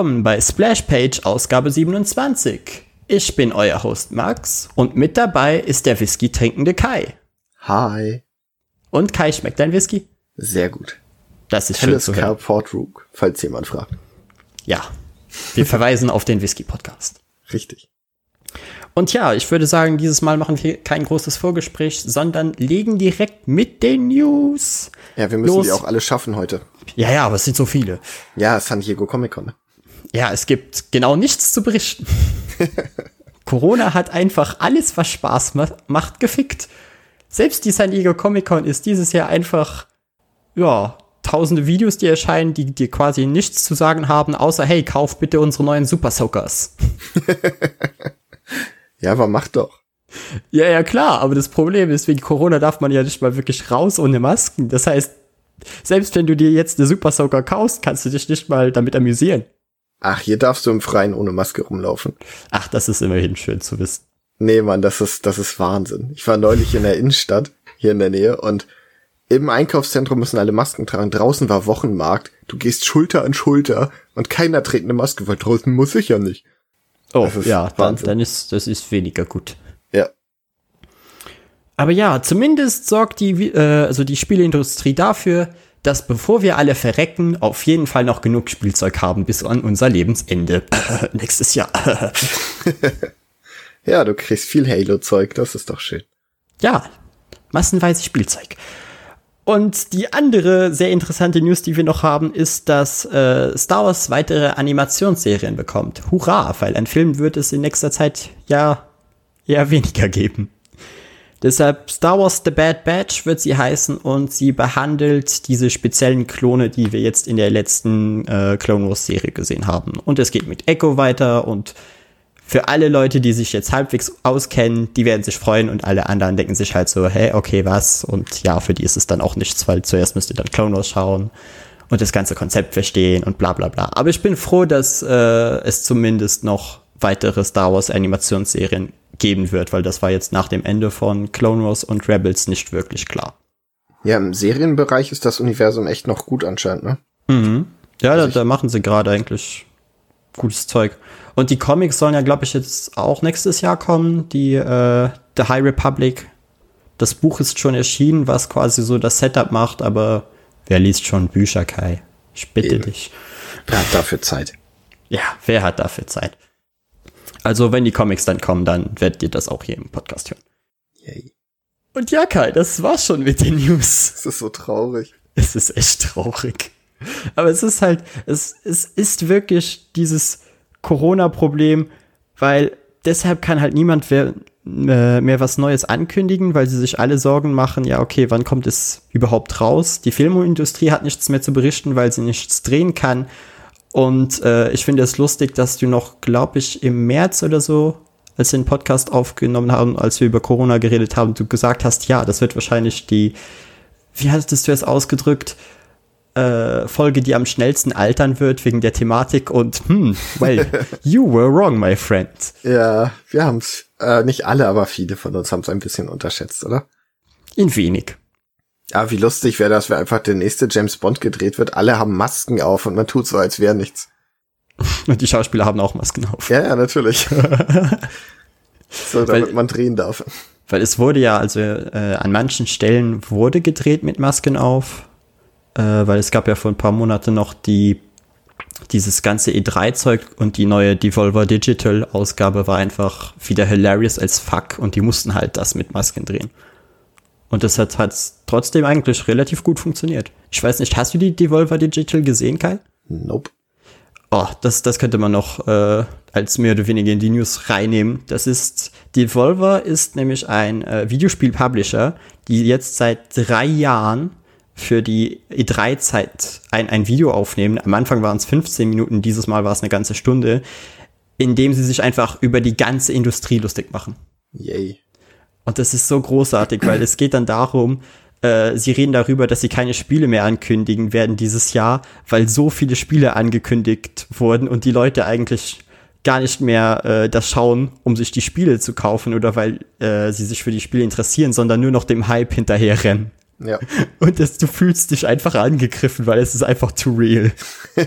willkommen bei Splashpage Ausgabe 27. Ich bin euer Host Max und mit dabei ist der Whisky trinkende Kai. Hi. Und Kai, schmeckt dein Whisky? Sehr gut. Das ist schön zu hören. Port Rook, falls jemand fragt. Ja, wir verweisen auf den Whisky-Podcast. Richtig. Und ja, ich würde sagen, dieses Mal machen wir kein großes Vorgespräch, sondern legen direkt mit den News. Ja, wir müssen Los. die auch alle schaffen heute. Ja, ja, aber es sind so viele. Ja, San Diego Comic Con. Ja, es gibt genau nichts zu berichten. Corona hat einfach alles, was Spaß macht, gefickt. Selbst die San Diego Comic Con ist dieses Jahr einfach, ja, tausende Videos, die erscheinen, die dir quasi nichts zu sagen haben, außer, hey, kauf bitte unsere neuen Super Soakers. ja, aber mach doch. Ja, ja, klar, aber das Problem ist, wegen Corona darf man ja nicht mal wirklich raus ohne Masken. Das heißt, selbst wenn du dir jetzt eine Super Soaker kaufst, kannst du dich nicht mal damit amüsieren. Ach, hier darfst du im Freien ohne Maske rumlaufen. Ach, das ist immerhin schön zu wissen. Nee, Mann, das ist, das ist Wahnsinn. Ich war neulich in der Innenstadt, hier in der Nähe, und im Einkaufszentrum müssen alle Masken tragen. Draußen war Wochenmarkt. Du gehst Schulter an Schulter und keiner trägt eine Maske, weil draußen muss ich ja nicht. Oh, ja, dann, dann ist, das ist weniger gut. Ja. Aber ja, zumindest sorgt die, äh, also die Spieleindustrie dafür, dass bevor wir alle verrecken, auf jeden Fall noch genug Spielzeug haben bis an unser Lebensende. Nächstes Jahr. ja, du kriegst viel Halo-Zeug, das ist doch schön. Ja, massenweise Spielzeug. Und die andere sehr interessante News, die wir noch haben, ist, dass äh, Star Wars weitere Animationsserien bekommt. Hurra, weil ein Film wird es in nächster Zeit ja eher weniger geben. Deshalb Star Wars The Bad Batch wird sie heißen und sie behandelt diese speziellen Klone, die wir jetzt in der letzten äh, Clone Wars Serie gesehen haben. Und es geht mit Echo weiter und für alle Leute, die sich jetzt halbwegs auskennen, die werden sich freuen und alle anderen denken sich halt so, hey, okay, was? Und ja, für die ist es dann auch nichts, weil zuerst müsst ihr dann Clone Wars schauen und das ganze Konzept verstehen und bla bla bla. Aber ich bin froh, dass äh, es zumindest noch weitere Star Wars Animationsserien geben wird, weil das war jetzt nach dem Ende von Clone Wars und Rebels nicht wirklich klar. Ja, im Serienbereich ist das Universum echt noch gut anscheinend, ne? Mhm. Ja, da, da machen sie gerade eigentlich gutes Zeug. Und die Comics sollen ja, glaube ich, jetzt auch nächstes Jahr kommen. Die äh, The High Republic. Das Buch ist schon erschienen, was quasi so das Setup macht, aber wer liest schon Bücher, Kai? Ich bitte Eben. dich. Wer hat dafür Zeit? Ja, wer hat dafür Zeit? Also, wenn die Comics dann kommen, dann werdet ihr das auch hier im Podcast hören. Yay. Und ja, Kai, das war's schon mit den News. Es ist so traurig. Es ist echt traurig. Aber es ist halt, es, es ist wirklich dieses Corona-Problem, weil deshalb kann halt niemand mehr, äh, mehr was Neues ankündigen, weil sie sich alle Sorgen machen, ja, okay, wann kommt es überhaupt raus? Die Filmindustrie hat nichts mehr zu berichten, weil sie nichts drehen kann. Und äh, ich finde es lustig, dass du noch, glaube ich, im März oder so, als wir den Podcast aufgenommen haben, als wir über Corona geredet haben, du gesagt hast, ja, das wird wahrscheinlich die, wie hattest du es ausgedrückt, äh, Folge, die am schnellsten altern wird wegen der Thematik und hm, well, you were wrong, my friend. Ja, wir haben's, äh, nicht alle, aber viele von uns haben es ein bisschen unterschätzt, oder? In wenig. Ja, wie lustig wäre das, wenn einfach der nächste James Bond gedreht wird. Alle haben Masken auf und man tut so, als wäre nichts. Und die Schauspieler haben auch Masken auf. Ja, ja, natürlich. so, damit weil, man drehen darf. Weil es wurde ja, also äh, an manchen Stellen wurde gedreht mit Masken auf, äh, weil es gab ja vor ein paar Monaten noch die dieses ganze E3-Zeug und die neue Devolver Digital Ausgabe war einfach wieder hilarious als fuck und die mussten halt das mit Masken drehen. Und das hat, hat trotzdem eigentlich relativ gut funktioniert. Ich weiß nicht, hast du die Devolver Digital gesehen, Kai? Nope. Oh, das, das könnte man noch äh, als mehr oder weniger in die News reinnehmen. Das ist, Devolver ist nämlich ein äh, Videospiel-Publisher, die jetzt seit drei Jahren für die E3-Zeit ein, ein Video aufnehmen. Am Anfang waren es 15 Minuten, dieses Mal war es eine ganze Stunde, in dem sie sich einfach über die ganze Industrie lustig machen. Yay. Und das ist so großartig, weil es geht dann darum, äh, sie reden darüber, dass sie keine Spiele mehr ankündigen werden dieses Jahr, weil so viele Spiele angekündigt wurden und die Leute eigentlich gar nicht mehr äh, das schauen, um sich die Spiele zu kaufen oder weil äh, sie sich für die Spiele interessieren, sondern nur noch dem Hype hinterherrennen. Ja. Und das, du fühlst dich einfach angegriffen, weil es ist einfach too real.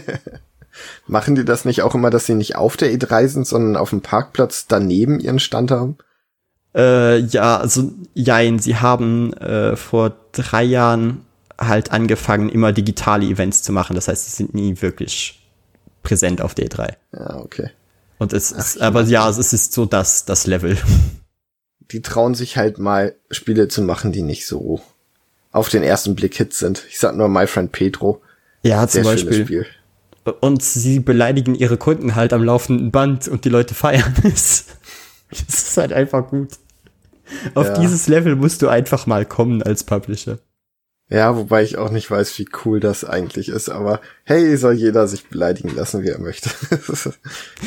Machen die das nicht auch immer, dass sie nicht auf der E3 sind, sondern auf dem Parkplatz daneben ihren Stand haben? Äh, ja, also jein, sie haben äh, vor drei Jahren halt angefangen, immer digitale Events zu machen. Das heißt, sie sind nie wirklich präsent auf der E3. Ja, okay. Und es ist, aber ja, es ist so das, das Level. Die trauen sich halt mal Spiele zu machen, die nicht so auf den ersten Blick Hits sind. Ich sag nur My Friend Pedro. Ja, zum Beispiel. Spiel. Und sie beleidigen ihre Kunden halt am laufenden Band und die Leute feiern es. Es ist halt einfach gut. Auf Ja. dieses Level musst du einfach mal kommen als Publisher. Ja, wobei ich auch nicht weiß, wie cool das eigentlich ist, aber hey, soll jeder sich beleidigen lassen, wie er möchte.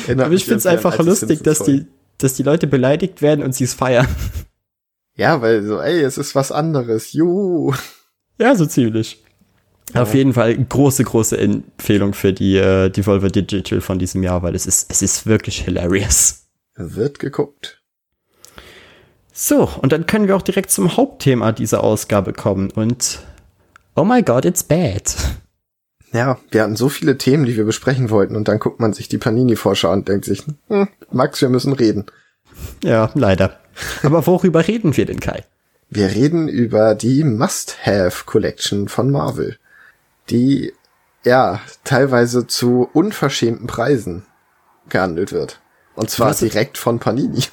Aber ich find's einfach lustig, dass die, dass die Leute beleidigt werden und sie es feiern. Ja, weil so, ey, es ist was anderes. Juhu. Ja, so ziemlich. Auf jeden Fall große, große Empfehlung für die äh, Devolver Digital von diesem Jahr, weil es ist, es ist wirklich hilarious. Wird geguckt. So, und dann können wir auch direkt zum Hauptthema dieser Ausgabe kommen und Oh my god, it's bad. Ja, wir hatten so viele Themen, die wir besprechen wollten und dann guckt man sich die Panini-Vorschau an und denkt sich, hm, Max, wir müssen reden. Ja, leider. Aber worüber reden wir denn, Kai? Wir reden über die Must-Have Collection von Marvel, die ja teilweise zu unverschämten Preisen gehandelt wird. Und zwar direkt von Panini.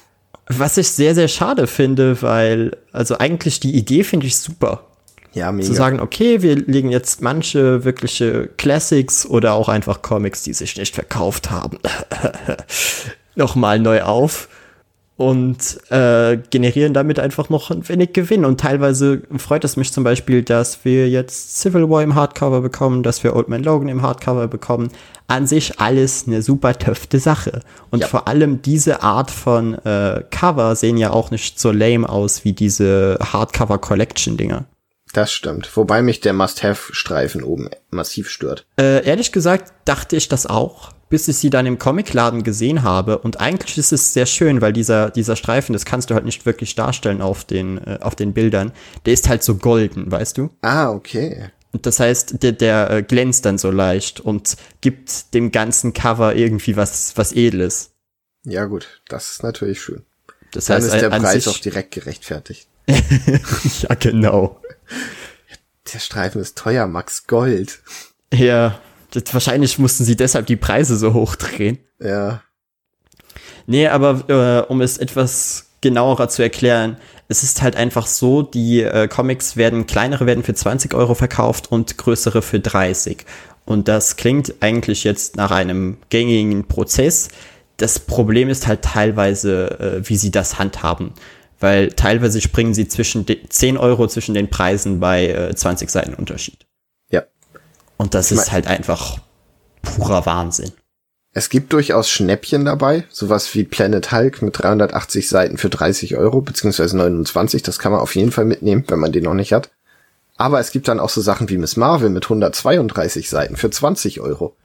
Was ich sehr, sehr schade finde, weil, also eigentlich die Idee finde ich super. Ja, mega. Zu sagen, okay, wir legen jetzt manche wirkliche Classics oder auch einfach Comics, die sich nicht verkauft haben, nochmal neu auf und äh, generieren damit einfach noch ein wenig Gewinn. Und teilweise freut es mich zum Beispiel, dass wir jetzt Civil War im Hardcover bekommen, dass wir Old Man Logan im Hardcover bekommen. An sich alles eine super töfte Sache. Und Ja. vor allem diese Art von äh, Cover sehen ja auch nicht so lame aus wie diese Hardcover Collection Dinger. Das stimmt. Wobei mich der Must-Have-Streifen oben massiv stört. Äh, ehrlich gesagt dachte ich das auch, bis ich sie dann im Comicladen gesehen habe. Und eigentlich ist es sehr schön, weil dieser, dieser Streifen, das kannst du halt nicht wirklich darstellen auf den, äh, auf den Bildern. Der ist halt so golden, weißt du? Ah, okay. Und das heißt, der, der äh, glänzt dann so leicht und gibt dem ganzen Cover irgendwie was, was Edles. Ja gut, das ist natürlich schön. Das Dann heißt, ist der Preis auch direkt gerechtfertigt. ja, genau. Der Streifen ist teuer, Max Gold. Ja, das, wahrscheinlich mussten sie deshalb die Preise so hochdrehen. Ja. Nee, aber äh, um es etwas genauerer zu erklären, es ist halt einfach so, die äh, Comics werden, kleinere werden für 20 Euro verkauft und größere für 30. Und das klingt eigentlich jetzt nach einem gängigen Prozess. Das Problem ist halt teilweise, äh, wie sie das handhaben. Weil teilweise springen sie zwischen de 10 Euro zwischen den Preisen bei äh, 20 Seiten Unterschied. Und das ist halt einfach purer Wahnsinn. Es gibt durchaus Schnäppchen dabei, sowas wie Planet Hulk mit 380 Seiten für 30 Euro, beziehungsweise 29, das kann man auf jeden Fall mitnehmen, wenn man den noch nicht hat. Aber es gibt dann auch so Sachen wie Miss Marvel mit 132 Seiten für 20 Euro.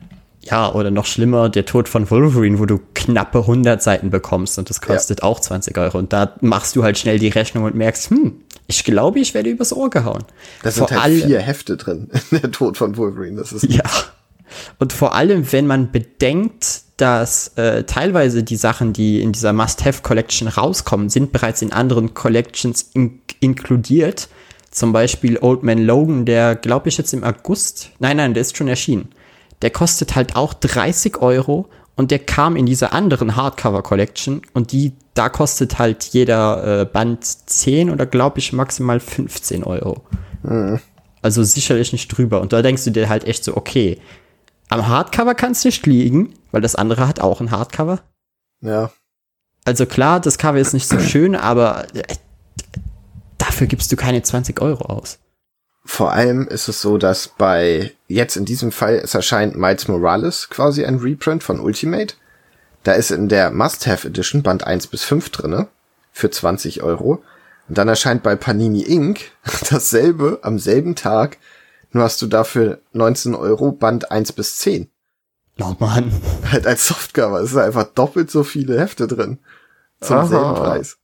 Ja, oder noch schlimmer, der Tod von Wolverine, wo du knappe 100 Seiten bekommst und das kostet auch 20 Euro. Und da machst du halt schnell die Rechnung und merkst, hm, ich glaube, ich werde übers Ohr gehauen. Da sind halt vier Hefte drin, der Tod von Wolverine, das ist Ja. Und vor allem, wenn man bedenkt, dass äh, teilweise die Sachen, die in dieser Must-Have-Collection rauskommen, sind bereits in anderen Collections in inkludiert. Zum Beispiel Old Man Logan, der glaube ich jetzt im August, nein, nein, der ist schon erschienen. Der kostet halt auch 30 Euro und der kam in dieser anderen Hardcover-Collection und die, da kostet halt jeder äh, Band 10 oder glaube ich maximal 15 Euro. Also sicherlich nicht drüber. Und da denkst du dir halt echt so, okay, am Hardcover kann es nicht liegen, weil das andere hat auch ein Hardcover. ja. Also klar, das Cover ist nicht so schön, aber äh, dafür gibst du keine 20 Euro aus. Vor allem ist es so, dass bei, jetzt in diesem Fall, es erscheint Miles Morales quasi ein Reprint von Ultimate. Da ist in der Must-Have Edition Band 1 bis 5 drinne für 20 Euro. Und dann erscheint bei Panini Inc. dasselbe am selben Tag. Nur hast du dafür 19 Euro Band 1 bis 10. Oh Mann. Halt als Softcover. Es ist einfach doppelt so viele Hefte drin. Zum Aha. selben Preis.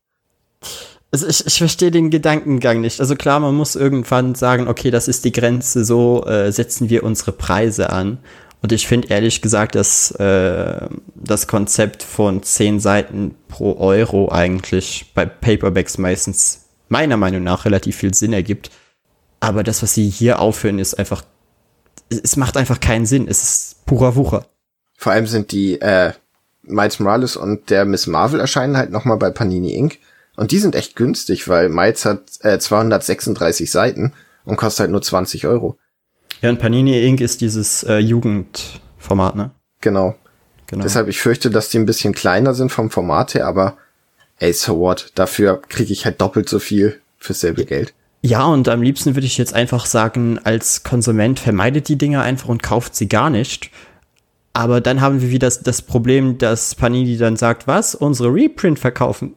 Also ich, ich verstehe den Gedankengang nicht. Also klar, man muss irgendwann sagen, okay, das ist die Grenze, so äh, setzen wir unsere Preise an. Und ich finde ehrlich gesagt, dass äh, das Konzept von 10 Seiten pro Euro eigentlich bei Paperbacks meistens meiner Meinung nach relativ viel Sinn ergibt. Aber das, was sie hier aufhören, ist einfach, es macht einfach keinen Sinn. Es ist purer Wucher. Vor allem sind die äh, Miles Morales und der Miss Marvel erscheinen halt nochmal bei Panini Inc. Und die sind echt günstig, weil Miles hat äh, 236 Seiten und kostet halt nur 20 Euro. Ja, und Panini Inc. ist dieses äh, Jugendformat, ne? Genau. genau. Deshalb, ich fürchte, dass die ein bisschen kleiner sind vom Format her, aber ey, so what? Dafür kriege ich halt doppelt so viel fürs selbe Geld. Ja, und am liebsten würde ich jetzt einfach sagen, als Konsument vermeidet die Dinger einfach und kauft sie gar nicht. Aber dann haben wir wieder das, das Problem, dass Panini dann sagt, was? Unsere Reprint verkaufen,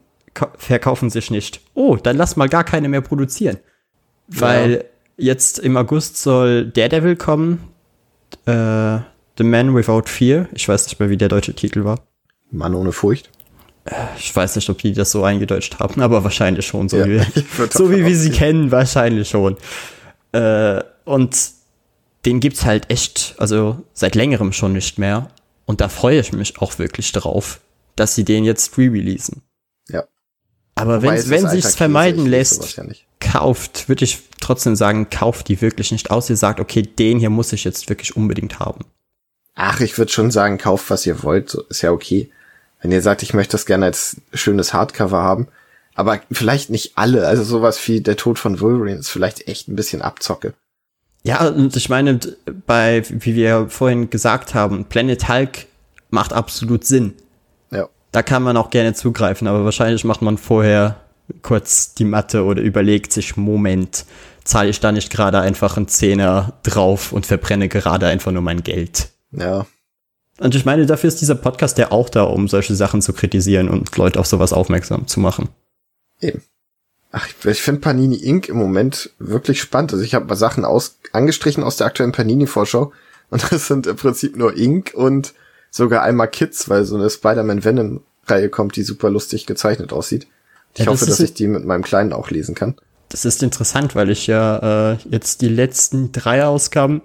verkaufen sich nicht. Oh, dann lass mal gar keine mehr produzieren. Ja. Weil jetzt im August soll Daredevil kommen. Äh, The Man Without Fear. Ich weiß nicht mehr, wie der deutsche Titel war. Mann ohne Furcht. Ich weiß nicht, ob die das so eingedeutscht haben, aber wahrscheinlich schon, so ja, wie, so wie wir sie kennen, wahrscheinlich schon. Äh, und den gibt's halt echt, also seit längerem schon nicht mehr. Und da freue ich mich auch wirklich drauf, dass sie den jetzt re-releasen. Aber wenn, wenn sich's vermeiden lässt, ja kauft, würde ich trotzdem sagen, kauft die wirklich nicht aus. Ihr sagt, okay, den hier muss ich jetzt wirklich unbedingt haben. Ach, ich würde schon sagen, kauft, was ihr wollt, so, ist ja okay. Wenn ihr sagt, ich möchte das gerne als schönes Hardcover haben, aber vielleicht nicht alle, also sowas wie der Tod von Wolverine ist vielleicht echt ein bisschen Abzocke. Ja, und ich meine, bei, wie wir vorhin gesagt haben, Planet Hulk macht absolut Sinn. Da kann man auch gerne zugreifen, aber wahrscheinlich macht man vorher kurz die Matte oder überlegt sich, Moment, zahle ich da nicht gerade einfach einen Zehner drauf und verbrenne gerade einfach nur mein Geld. Ja. Und ich meine, dafür ist dieser Podcast ja auch da, um solche Sachen zu kritisieren und Leute auf sowas aufmerksam zu machen. Eben. Ach, ich, ich finde Panini Inc. im Moment wirklich spannend. Also ich habe mal Sachen aus, angestrichen aus der aktuellen Panini-Vorschau und das sind im Prinzip nur Inc. und sogar einmal Kids, weil so eine Spider-Man Venom-Reihe kommt, die super lustig gezeichnet aussieht. Ich ja, hoffe, das dass ich die mit meinem Kleinen auch lesen kann. Das ist interessant, weil ich ja äh, jetzt die letzten drei Ausgaben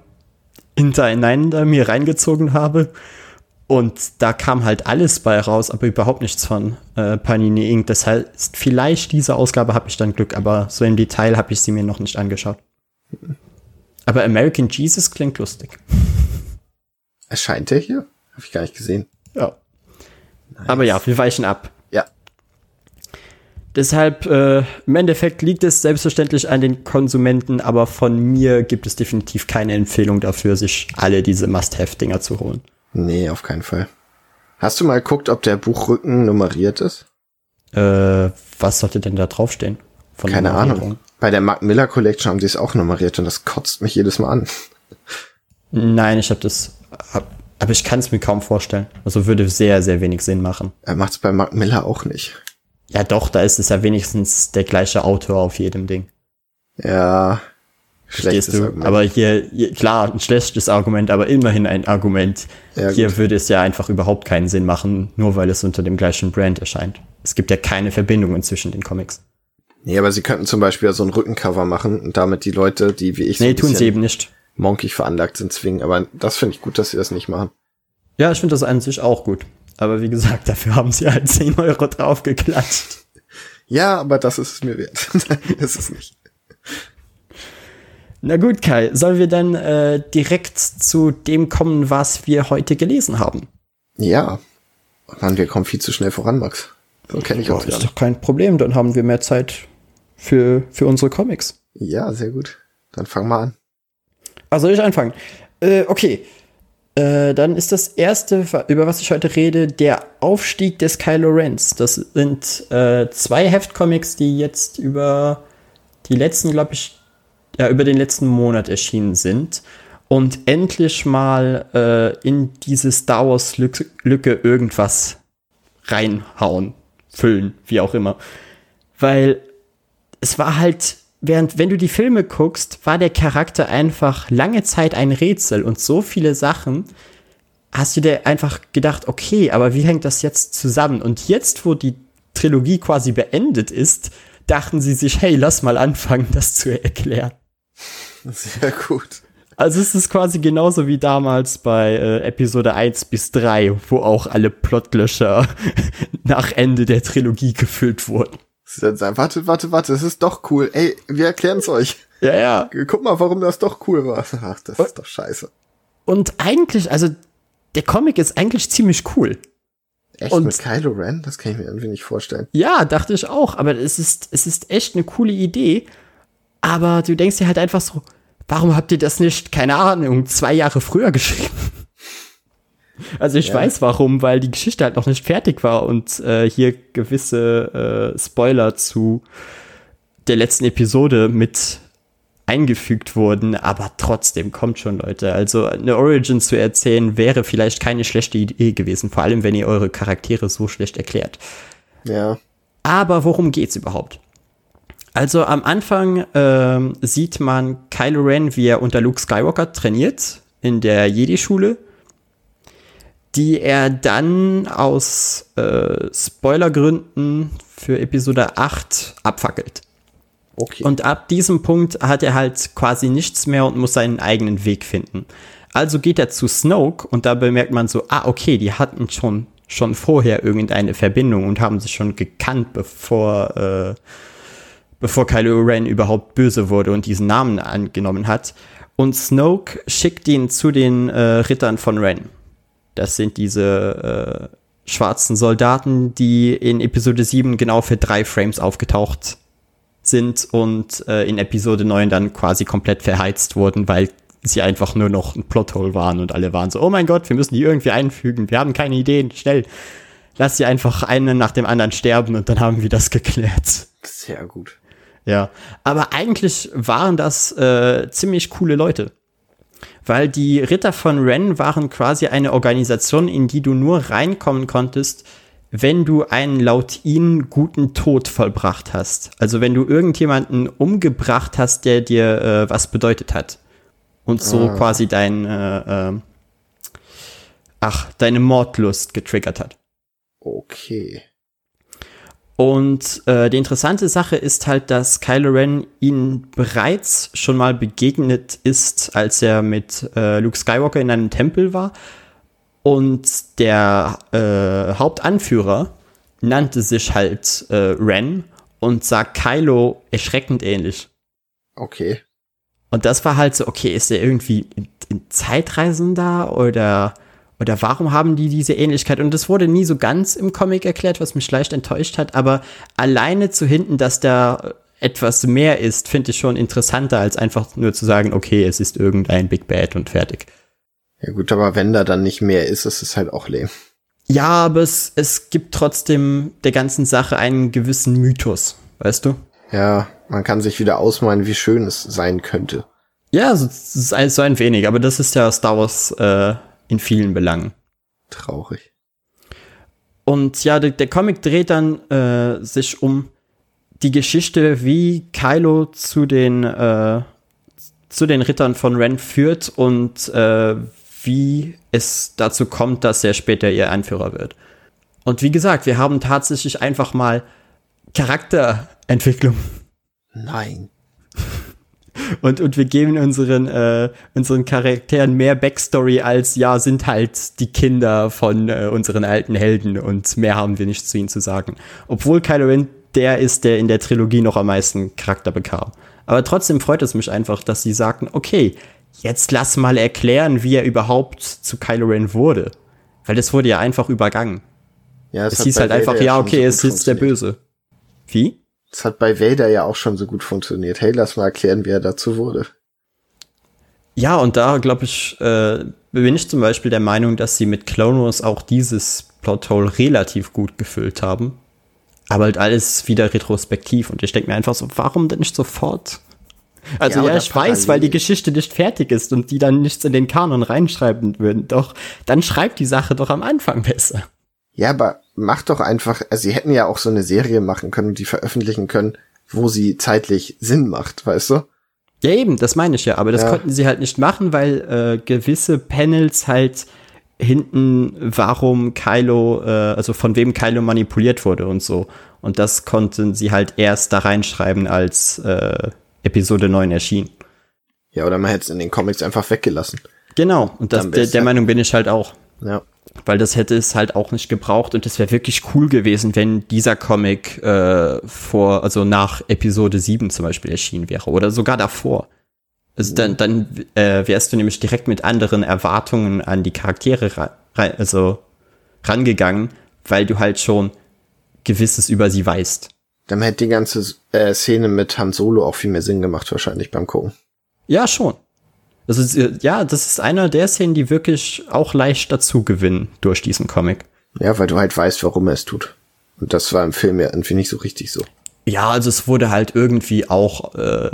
hintereinander mir reingezogen habe und da kam halt alles bei raus, aber überhaupt nichts von äh, Panini Inc. Das heißt, vielleicht diese Ausgabe habe ich dann Glück, aber so im Detail habe ich sie mir noch nicht angeschaut. Aber American Jesus klingt lustig. Erscheint der hier? Habe ich gar nicht gesehen. Ja. Nice. Aber ja, wir weichen ab. Ja. Deshalb, äh, im Endeffekt liegt es selbstverständlich an den Konsumenten, aber von mir gibt es definitiv keine Empfehlung dafür, sich alle diese Must-Have-Dinger zu holen. Nee, auf keinen Fall. Hast du mal geguckt, ob der Buchrücken nummeriert ist? Äh, was sollte denn da draufstehen? Von Keine Ahnung. Bei der Mark Miller Collection haben die es auch nummeriert und das kotzt mich jedes Mal an. Nein, ich habe das, hab, aber ich kann es mir kaum vorstellen. Also würde sehr, sehr wenig Sinn machen. Er macht es bei Mark Miller auch nicht. Ja, doch, da ist es ja wenigstens der gleiche Autor auf jedem Ding. Ja, Verstehst du? Argument. Aber hier, hier, klar, ein schlechtes Argument, aber immerhin ein Argument. Ja, hier gut. würde es ja einfach überhaupt keinen Sinn machen, nur weil es unter dem gleichen Brand erscheint. Es gibt ja keine Verbindungen zwischen den Comics. Nee, aber sie könnten zum Beispiel so ein Rückencover machen und damit die Leute, die wie ich so nee, tun sie eben nicht. Monkig veranlagt sind, zwingen. Aber das finde ich gut, dass sie das nicht machen. Ja, ich finde das an sich auch gut. Aber wie gesagt, dafür haben sie halt 10 Euro draufgeklatscht. Ja, aber das ist es mir wert. das ist nicht. Na gut, Kai, sollen wir dann äh, direkt zu dem kommen, was wir heute gelesen haben? Ja. Mann, wir kommen viel zu schnell voran, Max. So kenne ich ja, uns Ist doch kein Problem, dann haben wir mehr Zeit für, für unsere Comics. Ja, sehr gut. Dann fang mal an. Also ich anfangen. Äh, okay. Äh, dann ist das erste, über was ich heute rede, der Aufstieg des Kylo Rens. Das sind äh, zwei Heftcomics, die jetzt über die letzten, glaube ich, ja, über den letzten Monat erschienen sind und endlich mal äh, in diese Star Wars Lücke, Lücke irgendwas reinhauen, füllen, wie auch immer. Weil es war halt, während, wenn du die Filme guckst, war der Charakter einfach lange Zeit ein Rätsel und so viele Sachen hast du dir einfach gedacht, okay, aber wie hängt das jetzt zusammen? Und jetzt, wo die Trilogie quasi beendet ist, dachten sie sich, hey, lass mal anfangen, das zu erklären. Sehr gut. Also es ist quasi genauso wie damals bei äh, Episode 1 bis 3, wo auch alle Plotlöcher nach Ende der Trilogie gefüllt wurden. Warte, warte, warte, es ist doch cool. Ey, wir erklären's euch. Ja, ja. Guck mal, warum das doch cool war. Ach, das ist doch scheiße. Und eigentlich, also der Comic ist eigentlich ziemlich cool. Echt und mit Kylo Ren? Das kann ich mir irgendwie nicht vorstellen. Ja, dachte ich auch, aber es ist, es ist echt eine coole Idee. Aber du denkst dir halt einfach so, warum habt ihr das nicht, keine Ahnung, zwei Jahre früher geschrieben? Also ich ja. weiß warum, weil die Geschichte halt noch nicht fertig war und äh, hier gewisse äh, Spoiler zu der letzten Episode mit eingefügt wurden, aber trotzdem kommt schon, Leute. Also eine Origin zu erzählen wäre vielleicht keine schlechte Idee gewesen, vor allem wenn ihr eure Charaktere so schlecht erklärt. Ja. Aber worum geht's überhaupt? Also am Anfang ähm, sieht man Kylo Ren, wie er unter Luke Skywalker trainiert in der Jedi-Schule, die er dann aus äh, Spoilergründen für Episode 8 abfackelt. Okay. Und ab diesem Punkt hat er halt quasi nichts mehr und muss seinen eigenen Weg finden. Also geht er zu Snoke und da bemerkt man so, ah, okay, die hatten schon, schon vorher irgendeine Verbindung und haben sich schon gekannt, bevor, äh, bevor Kylo Ren überhaupt böse wurde und diesen Namen angenommen hat. Und Snoke schickt ihn zu den äh, Rittern von Ren. Das sind diese äh, schwarzen Soldaten, die in Episode 7 genau für drei Frames aufgetaucht sind und äh, in Episode 9 dann quasi komplett verheizt wurden, weil sie einfach nur noch ein Plothole waren und alle waren so, oh mein Gott, wir müssen die irgendwie einfügen, wir haben keine Ideen, schnell. Lass sie einfach einen nach dem anderen sterben und dann haben wir das geklärt. Sehr gut. Ja, aber eigentlich waren das äh, ziemlich coole Leute. Weil die Ritter von Ren waren quasi eine Organisation, in die du nur reinkommen konntest, wenn du einen laut ihnen guten Tod vollbracht hast. Also wenn du irgendjemanden umgebracht hast, der dir äh, was bedeutet hat. Und so ah. quasi dein, äh, äh, ach, deine Mordlust getriggert hat. Okay. Und äh, die interessante Sache ist halt, dass Kylo Ren ihnen bereits schon mal begegnet ist, als er mit äh, Luke Skywalker in einem Tempel war und der äh, Hauptanführer nannte sich halt äh, Ren und sah Kylo erschreckend ähnlich. Okay. Und das war halt so, okay, ist er irgendwie in, in Zeitreisen da oder, oder warum haben die diese Ähnlichkeit? Und das wurde nie so ganz im Comic erklärt, was mich leicht enttäuscht hat, aber alleine zu hinten, dass da etwas mehr ist, finde ich schon interessanter, als einfach nur zu sagen, okay, es ist irgendein Big Bad und fertig. Ja gut, aber wenn da dann nicht mehr ist, ist es halt auch lame. Ja, aber es, es gibt trotzdem der ganzen Sache einen gewissen Mythos, weißt du? Ja, man kann sich wieder ausmalen, wie schön es sein könnte. Ja, so, so ein, so ein wenig, aber das ist ja Star Wars äh, in vielen Belangen. Traurig. Und ja, der, der Comic dreht dann äh, sich um die Geschichte, wie Kylo zu den äh, zu den Rittern von Ren führt und äh, wie es dazu kommt, dass er später ihr Anführer wird. Und wie gesagt, wir haben tatsächlich einfach mal Charakterentwicklung. Nein. Und, und wir geben unseren, äh, unseren Charakteren mehr Backstory als, ja, sind halt die Kinder von äh, unseren alten Helden und mehr haben wir nicht zu ihnen zu sagen. Obwohl Kylo Ren der ist, der in der Trilogie noch am meisten Charakter bekam. Aber trotzdem freut es mich einfach, dass sie sagten, okay, jetzt lass mal erklären, wie er überhaupt zu Kylo Ren wurde. Weil das wurde ja einfach übergangen. Ja, es, es hieß halt einfach, ja, okay, es ist der Böse. Wie? Es hat bei Vader ja auch schon so gut funktioniert. Hey, lass mal erklären, wie er dazu wurde. Ja, und da glaube ich, äh, bin ich zum Beispiel der Meinung, dass sie mit Clone Wars auch dieses Plothole relativ gut gefüllt haben. Aber halt alles wieder retrospektiv. Und ich denke mir einfach so, warum denn nicht sofort also ja, ja ich weiß, weil die Geschichte nicht fertig ist und die dann nichts in den Kanon reinschreiben würden. Doch, dann schreibt die Sache doch am Anfang besser. Ja, aber mach doch einfach, also sie hätten ja auch so eine Serie machen können und die veröffentlichen können, wo sie zeitlich Sinn macht, weißt du? Ja, eben, das meine ich ja, aber das ja. konnten sie halt nicht machen, weil äh, gewisse Panels halt hinten, warum Kylo, äh, also von wem Kylo manipuliert wurde und so. Und das konnten sie halt erst da reinschreiben, als äh, Episode 9 erschien. Ja, oder man hätte es in den Comics einfach weggelassen. Genau, und das, der, der Meinung bin ich halt auch. Ja. Weil das hätte es halt auch nicht gebraucht und es wäre wirklich cool gewesen, wenn dieser Comic äh, vor, also nach Episode 7 zum Beispiel erschienen wäre oder sogar davor. Also dann, dann äh, wärst du nämlich direkt mit anderen Erwartungen an die Charaktere ra also rangegangen, weil du halt schon gewisses über sie weißt. Dann hätte die ganze äh, Szene mit Han Solo auch viel mehr Sinn gemacht, wahrscheinlich beim Gucken. Ja, schon. Äh, ja, das ist einer der Szenen, die wirklich auch leicht dazu gewinnen durch diesen Comic. Ja, weil du halt weißt, warum er es tut. Und das war im Film ja irgendwie nicht so richtig so. Ja, also es wurde halt irgendwie auch äh,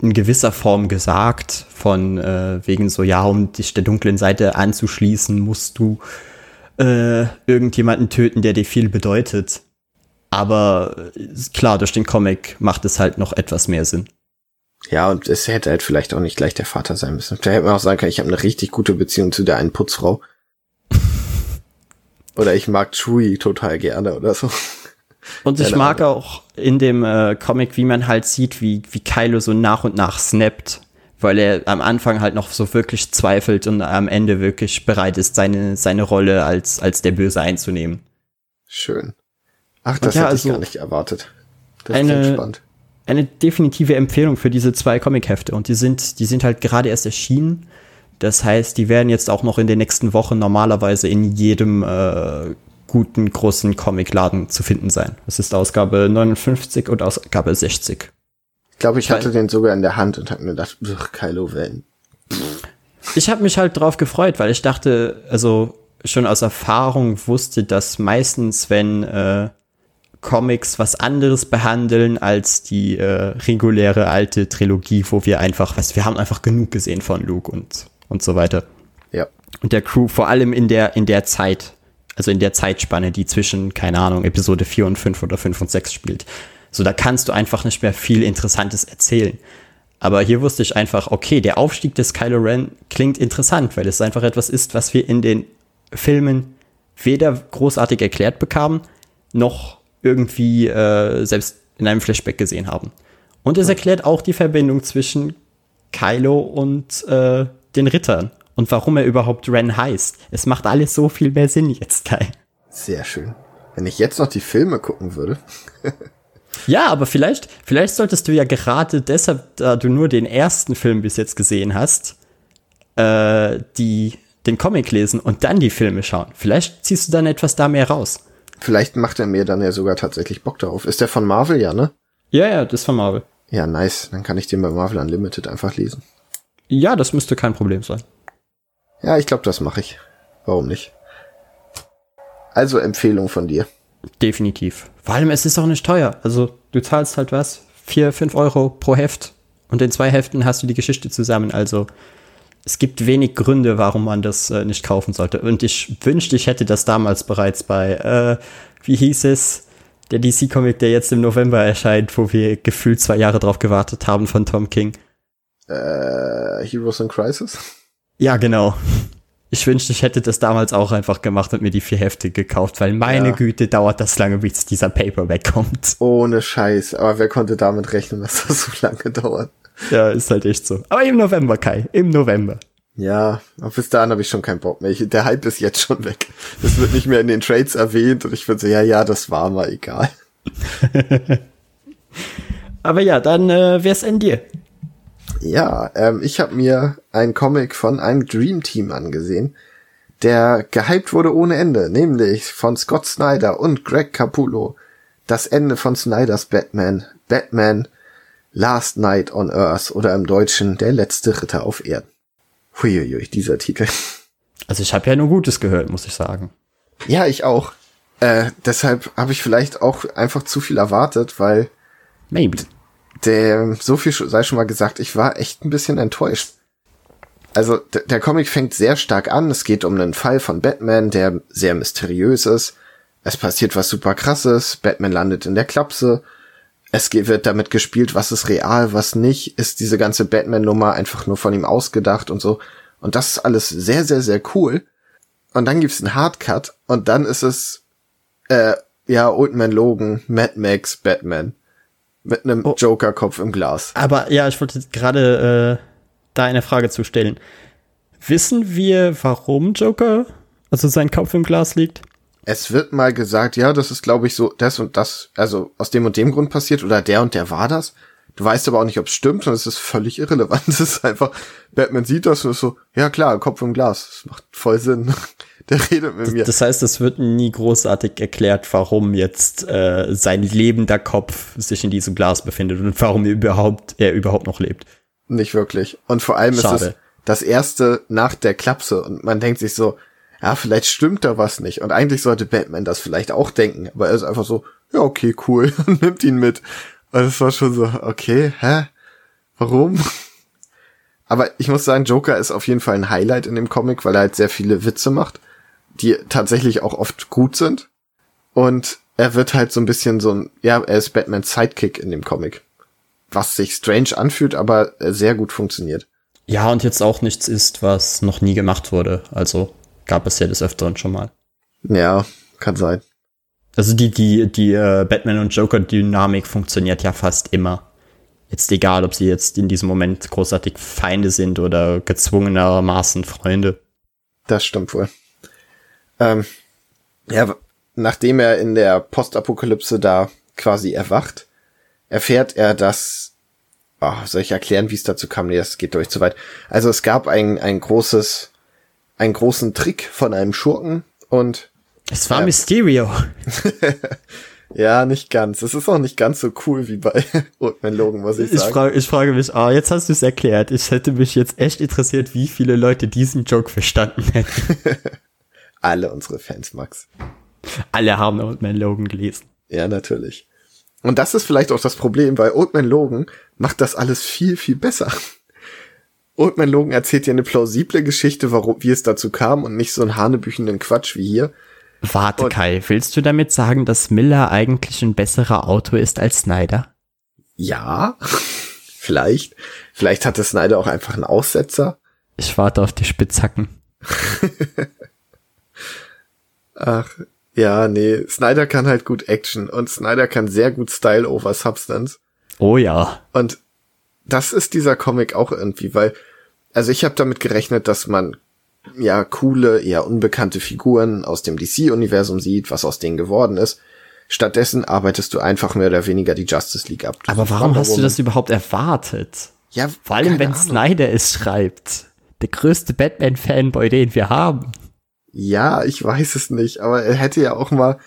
in gewisser Form gesagt, von äh, wegen so, ja, um dich der dunklen Seite anzuschließen, musst du äh, irgendjemanden töten, der dir viel bedeutet. Aber äh, klar, durch den Comic macht es halt noch etwas mehr Sinn. Ja, und es hätte halt vielleicht auch nicht gleich der Vater sein müssen. Da hätte man auch sagen können, ich habe eine richtig gute Beziehung zu der einen Putzfrau. oder ich mag Chewie total gerne oder so. Und ich mag auch in dem äh, Comic, wie man halt sieht, wie, wie Kylo so nach und nach snappt, weil er am Anfang halt noch so wirklich zweifelt und am Ende wirklich bereit ist, seine, seine Rolle als, als der Böse einzunehmen. Schön. Ach, das ja, hätte also ich gar nicht erwartet. Das eine, spannend. Eine definitive Empfehlung für diese zwei Comic-Hefte. Und die sind, die sind halt gerade erst erschienen. Das heißt, die werden jetzt auch noch in den nächsten Wochen normalerweise in jedem äh, guten großen Comicladen zu finden sein. Das ist Ausgabe 59 und Ausgabe 60. Ich glaube, ich hatte den sogar in der Hand und habe mir gedacht, Kylo Ren. Ich habe mich halt drauf gefreut, weil ich dachte, also schon aus Erfahrung wusste, dass meistens, wenn äh, Comics was anderes behandeln als die äh, reguläre alte Trilogie, wo wir einfach, was wir haben einfach genug gesehen von Luke und und so weiter. Ja. Und der Crew vor allem in der in der Zeit, also in der Zeitspanne, die zwischen, keine Ahnung, Episode 4 und 5 oder 5 und 6 spielt. So, da kannst du einfach nicht mehr viel Interessantes erzählen. Aber hier wusste ich einfach, okay, der Aufstieg des Kylo Ren klingt interessant, weil es einfach etwas ist, was wir in den Filmen weder großartig erklärt bekamen, noch irgendwie äh, selbst in einem Flashback gesehen haben. Und es erklärt auch die Verbindung zwischen Kylo und äh, den Rittern und warum er überhaupt Ren heißt. Es macht alles so viel mehr Sinn jetzt, Kai. Sehr schön. Wenn ich jetzt noch die Filme gucken würde. ja, aber vielleicht, vielleicht solltest du ja gerade deshalb, da du nur den ersten Film bis jetzt gesehen hast, äh, die, den Comic lesen und dann die Filme schauen. Vielleicht ziehst du dann etwas da mehr raus. Vielleicht macht er mir dann ja sogar tatsächlich Bock darauf. Ist der von Marvel, ja, ne? Ja, ja, das ist von Marvel. Ja, nice. Dann kann ich den bei Marvel Unlimited einfach lesen. Ja, das müsste kein Problem sein. Ja, ich glaube, das mache ich. Warum nicht? Also Empfehlung von dir. Definitiv. Vor allem, es ist auch nicht teuer. Also du zahlst halt was? Vier, fünf Euro pro Heft. Und in zwei Heften hast du die Geschichte zusammen. Also es gibt wenig Gründe, warum man das äh, nicht kaufen sollte. Und ich wünschte, ich hätte das damals bereits bei, äh, wie hieß es, der DC-Comic, der jetzt im November erscheint, wo wir gefühlt zwei Jahre drauf gewartet haben von Tom King. Äh, Heroes in Crisis? Ja, genau. Ich wünschte, ich hätte das damals auch einfach gemacht und mir die vier Hefte gekauft, weil meine ja. Güte dauert das lange, bis dieser Paperback kommt. Ohne Scheiß. Aber wer konnte damit rechnen, dass das so lange dauert? Ja, ist halt echt so. Aber im November, Kai. Im November. Ja, aber bis dahin habe ich schon keinen Bock mehr. Ich, der Hype ist jetzt schon weg. Das wird nicht mehr in den Trades erwähnt und ich würde so, ja, ja, das war mal egal. aber ja, dann äh, wär's in dir. Ja, ähm, ich habe mir einen Comic von einem Dream Team angesehen, der gehypt wurde ohne Ende, nämlich von Scott Snyder und Greg Capullo. Das Ende von Snyders Batman, Batman Last Night on Earth oder im Deutschen Der letzte Ritter auf Erden. Huiuiui, dieser Titel. Also ich habe ja nur Gutes gehört, muss ich sagen. Ja, ich auch. Äh, deshalb habe ich vielleicht auch einfach zu viel erwartet, weil Maybe der, so viel sei schon mal gesagt, ich war echt ein bisschen enttäuscht. Also der Comic fängt sehr stark an. Es geht um einen Fall von Batman, der sehr mysteriös ist. Es passiert was super krasses. Batman landet in der Klapse. Es wird damit gespielt, was ist real, was nicht. Ist diese ganze Batman-Nummer einfach nur von ihm ausgedacht und so. Und das ist alles sehr, sehr, sehr cool. Und dann gibt's einen Hardcut und dann ist es, äh, ja, Old Man Logan, Mad Max, Batman. Mit einem oh. Joker-Kopf im Glas. Aber ja, ich wollte gerade da eine Frage zu stellen. Wissen wir, warum Joker, also sein Kopf im Glas liegt? Es wird mal gesagt, ja, das ist, glaube ich, so das und das, also aus dem und dem Grund passiert oder der und der war das. Du weißt aber auch nicht, ob es stimmt und es ist völlig irrelevant. Es ist einfach, Batman sieht das und ist so, ja klar, Kopf im Glas. Das macht voll Sinn. Der redet mit mir. Das heißt, es wird nie großartig erklärt, warum jetzt äh, sein lebender Kopf sich in diesem Glas befindet und warum er überhaupt, er überhaupt noch lebt. Nicht wirklich. Und vor allem Schade. ist es das erste nach der Klapse und man denkt sich so, ja, vielleicht stimmt da was nicht. Und eigentlich sollte Batman das vielleicht auch denken, aber er ist einfach so, ja, okay, cool, nimmt ihn mit. Und es war schon so, okay, hä? Warum? Aber ich muss sagen, Joker ist auf jeden Fall ein Highlight in dem Comic, weil er halt sehr viele Witze macht, die tatsächlich auch oft gut sind. Und er wird halt so ein bisschen so ein, ja, er ist Batmans Sidekick in dem Comic. Was sich strange anfühlt, aber sehr gut funktioniert. Ja, und jetzt auch nichts ist, was noch nie gemacht wurde. Also gab es ja des Öfteren schon mal. Ja, kann sein. Also die, die, die äh, Batman und Joker-Dynamik funktioniert ja fast immer. Jetzt egal, ob sie jetzt in diesem Moment großartig Feinde sind oder gezwungenermaßen Freunde. Das stimmt wohl. Ähm, ja, nachdem er in der Postapokalypse da quasi erwacht, erfährt er, dass oh, soll ich erklären, wie es dazu kam? Nee, das geht durch zu weit. Also es gab ein, ein großes, einen großen Trick von einem Schurken und es war äh, Mysterio. ja, nicht ganz. Es ist auch nicht ganz so cool wie bei Oldman Logan, muss ich, ich sagen. Frage, ich frage mich, ah, jetzt hast du es erklärt. Ich hätte mich jetzt echt interessiert, wie viele Leute diesen Joke verstanden hätten. Alle unsere Fans, Max. Alle haben Oldman Logan gelesen. Ja, natürlich. Und das ist vielleicht auch das Problem, weil Old Man Logan macht das alles viel, viel besser. Old Man Logan erzählt dir eine plausible Geschichte, warum, wie es dazu kam und nicht so einen hanebüchenden Quatsch wie hier. Warte, und Kai, willst du damit sagen, dass Miller eigentlich ein besserer Autor ist als Snyder? Ja, vielleicht. Vielleicht hatte Snyder auch einfach einen Aussetzer. Ich warte auf die Spitzhacken. Ach, ja, nee, Snyder kann halt gut Action und Snyder kann sehr gut Style over Substance. Oh ja. Und das ist dieser Comic auch irgendwie, weil, also ich habe damit gerechnet, dass man ja coole, eher unbekannte Figuren aus dem DC-Universum sieht, was aus denen geworden ist. Stattdessen arbeitest du einfach mehr oder weniger die Justice League ab. Aber warum hast du das überhaupt erwartet? Ja, vor allem wenn Ahnung. Snyder es schreibt. Der größte Batman-Fanboy, den wir haben. Ja, ich weiß es nicht, aber er hätte ja auch mal,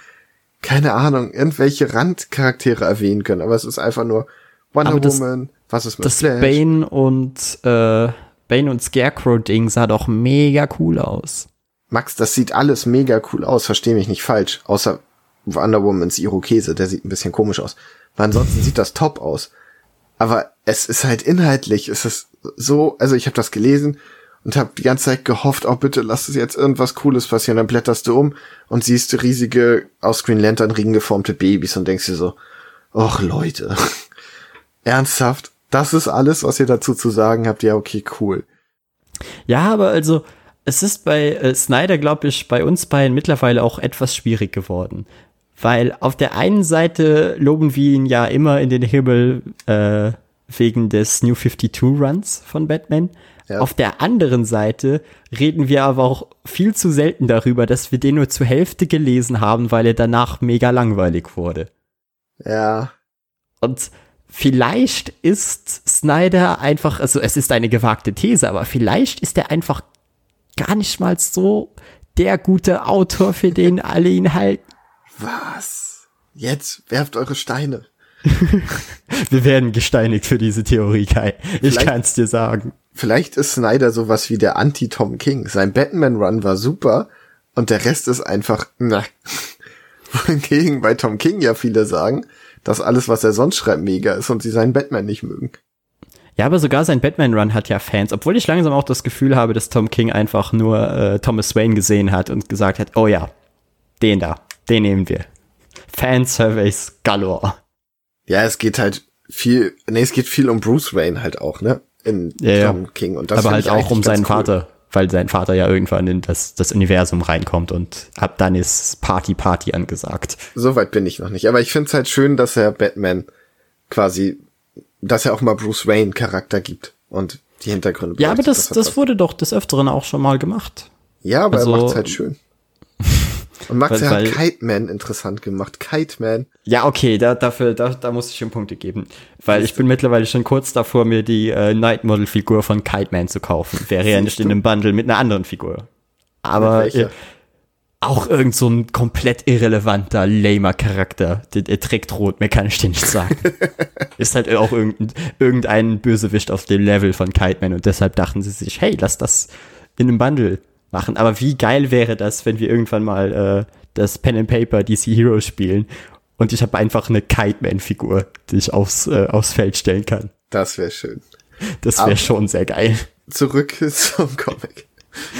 keine Ahnung, irgendwelche Randcharaktere erwähnen können, aber es ist einfach nur Wonder das, Woman, was ist mit Das Flash? Bane und, äh, Bane und Scarecrow-Ding sah doch mega cool aus. Max, das sieht alles mega cool aus, versteh mich nicht falsch, außer Wonder Womans Irokese, der sieht ein bisschen komisch aus. Aber ansonsten sieht das top aus. Aber es ist halt inhaltlich, es ist so, also ich habe das gelesen und habe die ganze Zeit gehofft, oh bitte lass es jetzt irgendwas Cooles passieren. Dann blätterst du um und siehst riesige aus Green Lantern Ringen geformte Babys und denkst dir so, ach Leute, ernsthaft, das ist alles, was ihr dazu zu sagen habt. Ja, okay, cool. Ja, aber also es ist bei äh, Snyder, glaube ich, bei uns beiden mittlerweile auch etwas schwierig geworden. Weil auf der einen Seite loben wir ihn ja immer in den Himmel äh, wegen des New 52 Runs von Batman. Ja. Auf der anderen Seite reden wir aber auch viel zu selten darüber, dass wir den nur zur Hälfte gelesen haben, weil er danach mega langweilig wurde. Ja. Und vielleicht ist Snyder einfach, also es ist eine gewagte These, aber vielleicht ist er einfach gar nicht mal so der gute Autor, für den alle ihn halten. Was? Jetzt werft eure Steine. Wir werden gesteinigt für diese Theorie, Kai. Ich kann es dir sagen. Vielleicht ist Snyder sowas wie der Anti-Tom King. Sein Batman-Run war super und der Rest ist einfach, na. Wohingegen bei Tom King ja viele sagen, dass alles, was er sonst schreibt, mega ist und sie seinen Batman nicht mögen. Ja, aber sogar sein Batman-Run hat ja Fans, obwohl ich langsam auch das Gefühl habe, dass Tom King einfach nur äh, Thomas Wayne gesehen hat und gesagt hat, oh ja, den da, den nehmen wir. Fansurveys galore. Ja, es geht halt viel, nee, es geht viel um Bruce Wayne halt auch, ne? In ja, Tom ja. King. Und das Aber halt auch um seinen cool. Vater, weil sein Vater ja irgendwann in das, das Universum reinkommt und ab dann ist Party Party angesagt. Soweit bin ich noch nicht. Aber ich finde es halt schön, dass er Batman quasi, dass er auch mal Bruce Wayne Charakter gibt. Und die Hintergründe. Ja, aber das, das was. wurde doch des Öfteren auch schon mal gemacht. Ja, aber also- er macht's halt schön. Und Max Weil- hat weil- Kite Man interessant gemacht. Kite Man. Ja, okay, da, dafür, da, da muss ich ihm Punkte geben. Weil ich bin mittlerweile schon kurz davor, mir die äh, Night Model Figur von Kite Man zu kaufen. Wäre ja nicht in einem Bundle mit einer anderen Figur. Aber äh, auch irgend so ein komplett irrelevanter, lamer Charakter. Der, der trägt rot, mehr kann ich dir nicht sagen. Ist halt auch irgendein, irgendein Bösewicht auf dem Level von Kite Man und deshalb dachten sie sich, hey, lass das in einem Bundle machen. Aber wie geil wäre das, wenn wir irgendwann mal äh, das Pen and Paper DC Heroes spielen und ich habe einfach eine Kite Man Figur, die ich aufs, äh, aufs Feld stellen kann. Das wäre schön. Das wäre schon sehr geil. Zurück zum Comic.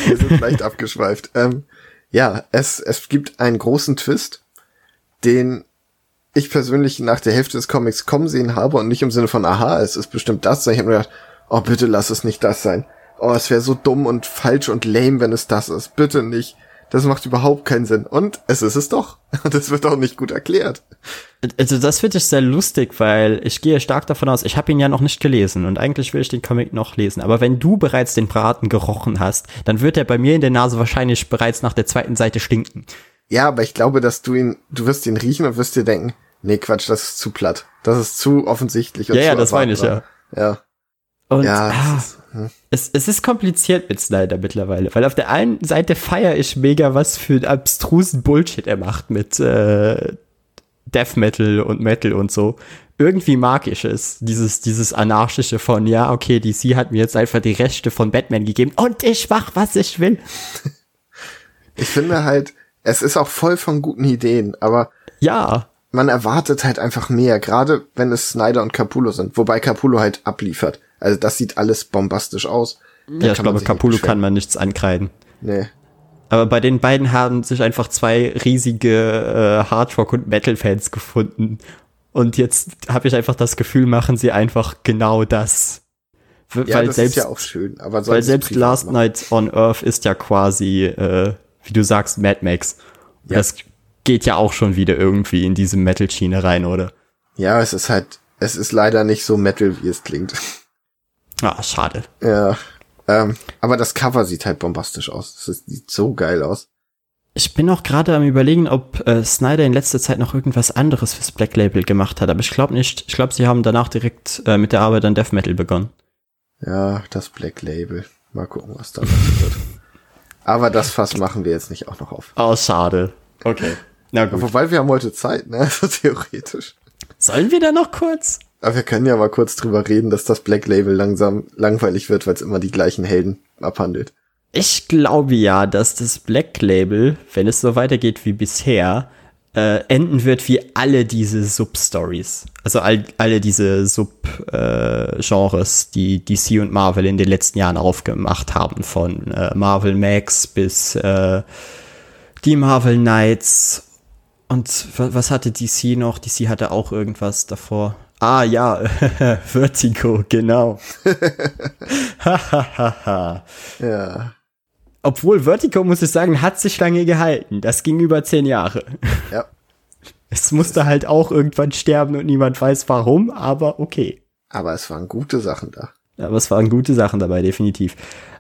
Wir sind leicht abgeschweift. Ähm, ja, es, es gibt einen großen Twist, den ich persönlich nach der Hälfte des Comics kommen sehen habe und nicht im Sinne von, aha, es ist bestimmt das, sondern ich habe mir gedacht, oh, bitte lass es nicht das sein. Oh, es wäre so dumm und falsch und lame, wenn es das ist. Bitte nicht. Das macht überhaupt keinen Sinn. Und es ist es doch. Und es wird auch nicht gut erklärt. Also das finde ich sehr lustig, weil ich gehe stark davon aus, ich habe ihn ja noch nicht gelesen und eigentlich will ich den Comic noch lesen. Aber wenn du bereits den Braten gerochen hast, dann wird er bei mir in der Nase wahrscheinlich bereits nach der zweiten Seite stinken. Ja, aber ich glaube, dass du ihn, du wirst ihn riechen und wirst dir denken, nee, Quatsch, das ist zu platt. Das ist zu offensichtlich. Und Ja, zu ja, das meine ich, erwartbar. Ja. Und Ja, ah, ist. Es, es ist kompliziert mit Snyder mittlerweile, weil auf der einen Seite feiere ich mega, was für einen abstrusen Bullshit er macht mit äh, Death Metal und Metal und so. Irgendwie mag ich es, dieses, dieses anarchische von, ja, okay, DC hat mir jetzt einfach die Rechte von Batman gegeben und ich mach, was ich will. ich finde halt, es ist auch voll von guten Ideen, aber Ja, man erwartet halt einfach mehr, gerade wenn es Snyder und Capullo sind, wobei Capullo halt abliefert. Also das sieht alles bombastisch aus. Da ja, ich glaube, Capullo kann man nichts ankreiden. Nee. Aber bei den beiden haben sich einfach zwei riesige äh, Hardrock- und Metal-Fans gefunden. Und jetzt habe ich einfach das Gefühl, machen sie einfach genau das. W- Ja, weil das selbst, ist ja auch schön, aber weil selbst Last machen. Night on Earth ist ja quasi, äh, wie du sagst, Mad Max. Ja. Das geht ja auch schon wieder irgendwie in diese Metal-Schiene rein, oder? Ja, es ist halt, es ist leider nicht so Metal, wie es klingt. Ah, schade. ja. Ähm, aber das Cover sieht halt bombastisch aus. Das sieht so geil aus. Ich bin auch gerade am überlegen, ob äh, Snyder in letzter Zeit noch irgendwas anderes fürs Black Label gemacht hat, aber ich glaube nicht. Ich glaube, sie haben danach direkt äh, mit der Arbeit an Death Metal begonnen. Ja, das Black Label. Mal gucken, was da wird. Aber das Fass machen wir jetzt nicht auch noch auf. Oh, schade. Okay. Na gut. Wobei wir haben heute Zeit, ne? Also theoretisch. Sollen wir da noch kurz? Aber wir können ja mal kurz drüber reden, dass das Black Label langsam langweilig wird, weil es immer die gleichen Helden abhandelt. Ich glaube ja, dass das Black Label, wenn es so weitergeht wie bisher, äh, enden wird wie alle diese Sub-Stories. Also all, alle diese Sub-Genres, die DC und Marvel in den letzten Jahren aufgemacht haben. Von äh, Marvel Max bis äh, die Marvel Knights. Und wa- was hatte DC noch? DC hatte auch irgendwas davor. Ah ja, Vertigo, genau. Hahaha. Ja. Obwohl Vertigo, muss ich sagen, hat sich lange gehalten. Das ging über zehn Jahre. Ja. Es musste halt auch irgendwann sterben und niemand weiß warum, aber okay. Aber es waren gute Sachen da. Aber es waren gute Sachen dabei, definitiv.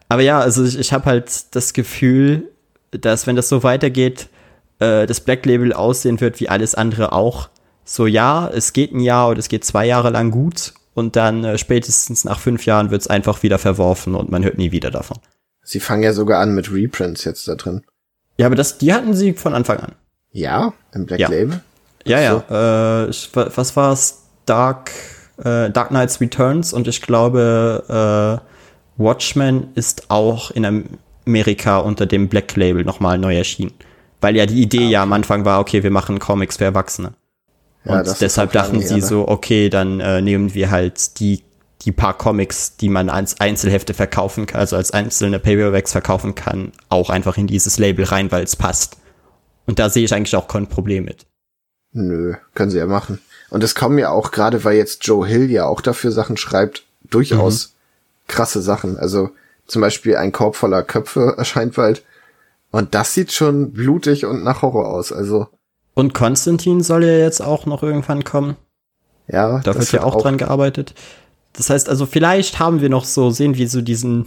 Aber ja, also ich, ich habe halt das Gefühl, dass wenn das so weitergeht, äh, das Black Label aussehen wird wie alles andere auch. So ja, es geht ein Jahr oder es geht zwei Jahre lang gut und dann äh, spätestens nach fünf Jahren wird es einfach wieder verworfen und man hört nie wieder davon. Sie fangen ja sogar an mit Reprints jetzt da drin. Ja, aber das, die hatten sie von Anfang an. Ja, im Black Ja. Label. Ja, So. ja. Äh, was war's? Dark, äh, Dark Knights Returns und ich glaube, äh, Watchmen ist auch in Amerika unter dem Black Label nochmal neu erschienen. Weil ja die Idee ja am Anfang war, okay, wir machen Comics für Erwachsene. Ja, und deshalb dachten sie ne? so, okay, dann äh, nehmen wir halt die, die paar Comics, die man als Einzelhefte verkaufen kann, also als einzelne Paperbacks verkaufen kann, auch einfach in dieses Label rein, weil es passt. Und da sehe ich eigentlich auch kein Problem mit. Nö, können sie ja machen. Und es kommen ja auch, gerade weil jetzt Joe Hill ja auch dafür Sachen schreibt, durchaus Mhm. krasse Sachen. Also zum Beispiel ein Korb voller Köpfe erscheint bald. Und das sieht schon blutig und nach Horror aus. Also, Und Konstantin soll ja jetzt auch noch irgendwann kommen. ja. Da wird ja auch, dran gearbeitet. Das heißt also, vielleicht haben wir noch so, sehen wir so diesen,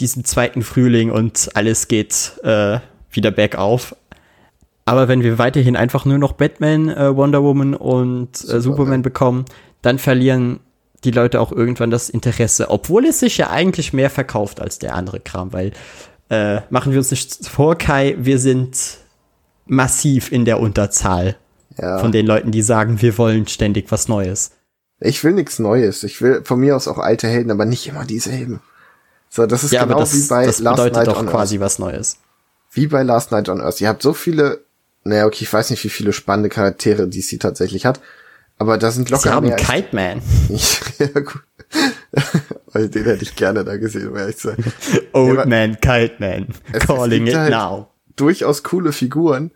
diesen zweiten Frühling und alles geht äh, wieder bergauf. Aber wenn wir weiterhin einfach nur noch Batman, äh, Wonder Woman und äh, Superman. Superman bekommen, dann verlieren die Leute auch irgendwann das Interesse, obwohl es sich ja eigentlich mehr verkauft als der andere Kram, weil äh, machen wir uns nicht vor, Kai, wir sind massiv in der Unterzahl ja. von den Leuten, die sagen, wir wollen ständig was Neues. Ich will nichts Neues. Ich will von mir aus auch alte Helden, aber nicht immer dieselben. So, das ist ja, genau das, wie bei das Last bedeutet Night doch on quasi Earth. was Neues. Wie bei Last Night on Earth. Ihr habt so viele, naja, okay, ich weiß nicht, wie viele spannende Charaktere die sie tatsächlich hat, aber da sind locker Sie haben Kite Man. ja, gut. Den hätte ich gerne da gesehen, um ehrlich zu sein. Old ja, Man, Kite Man, calling it halt now. Durchaus coole Figuren.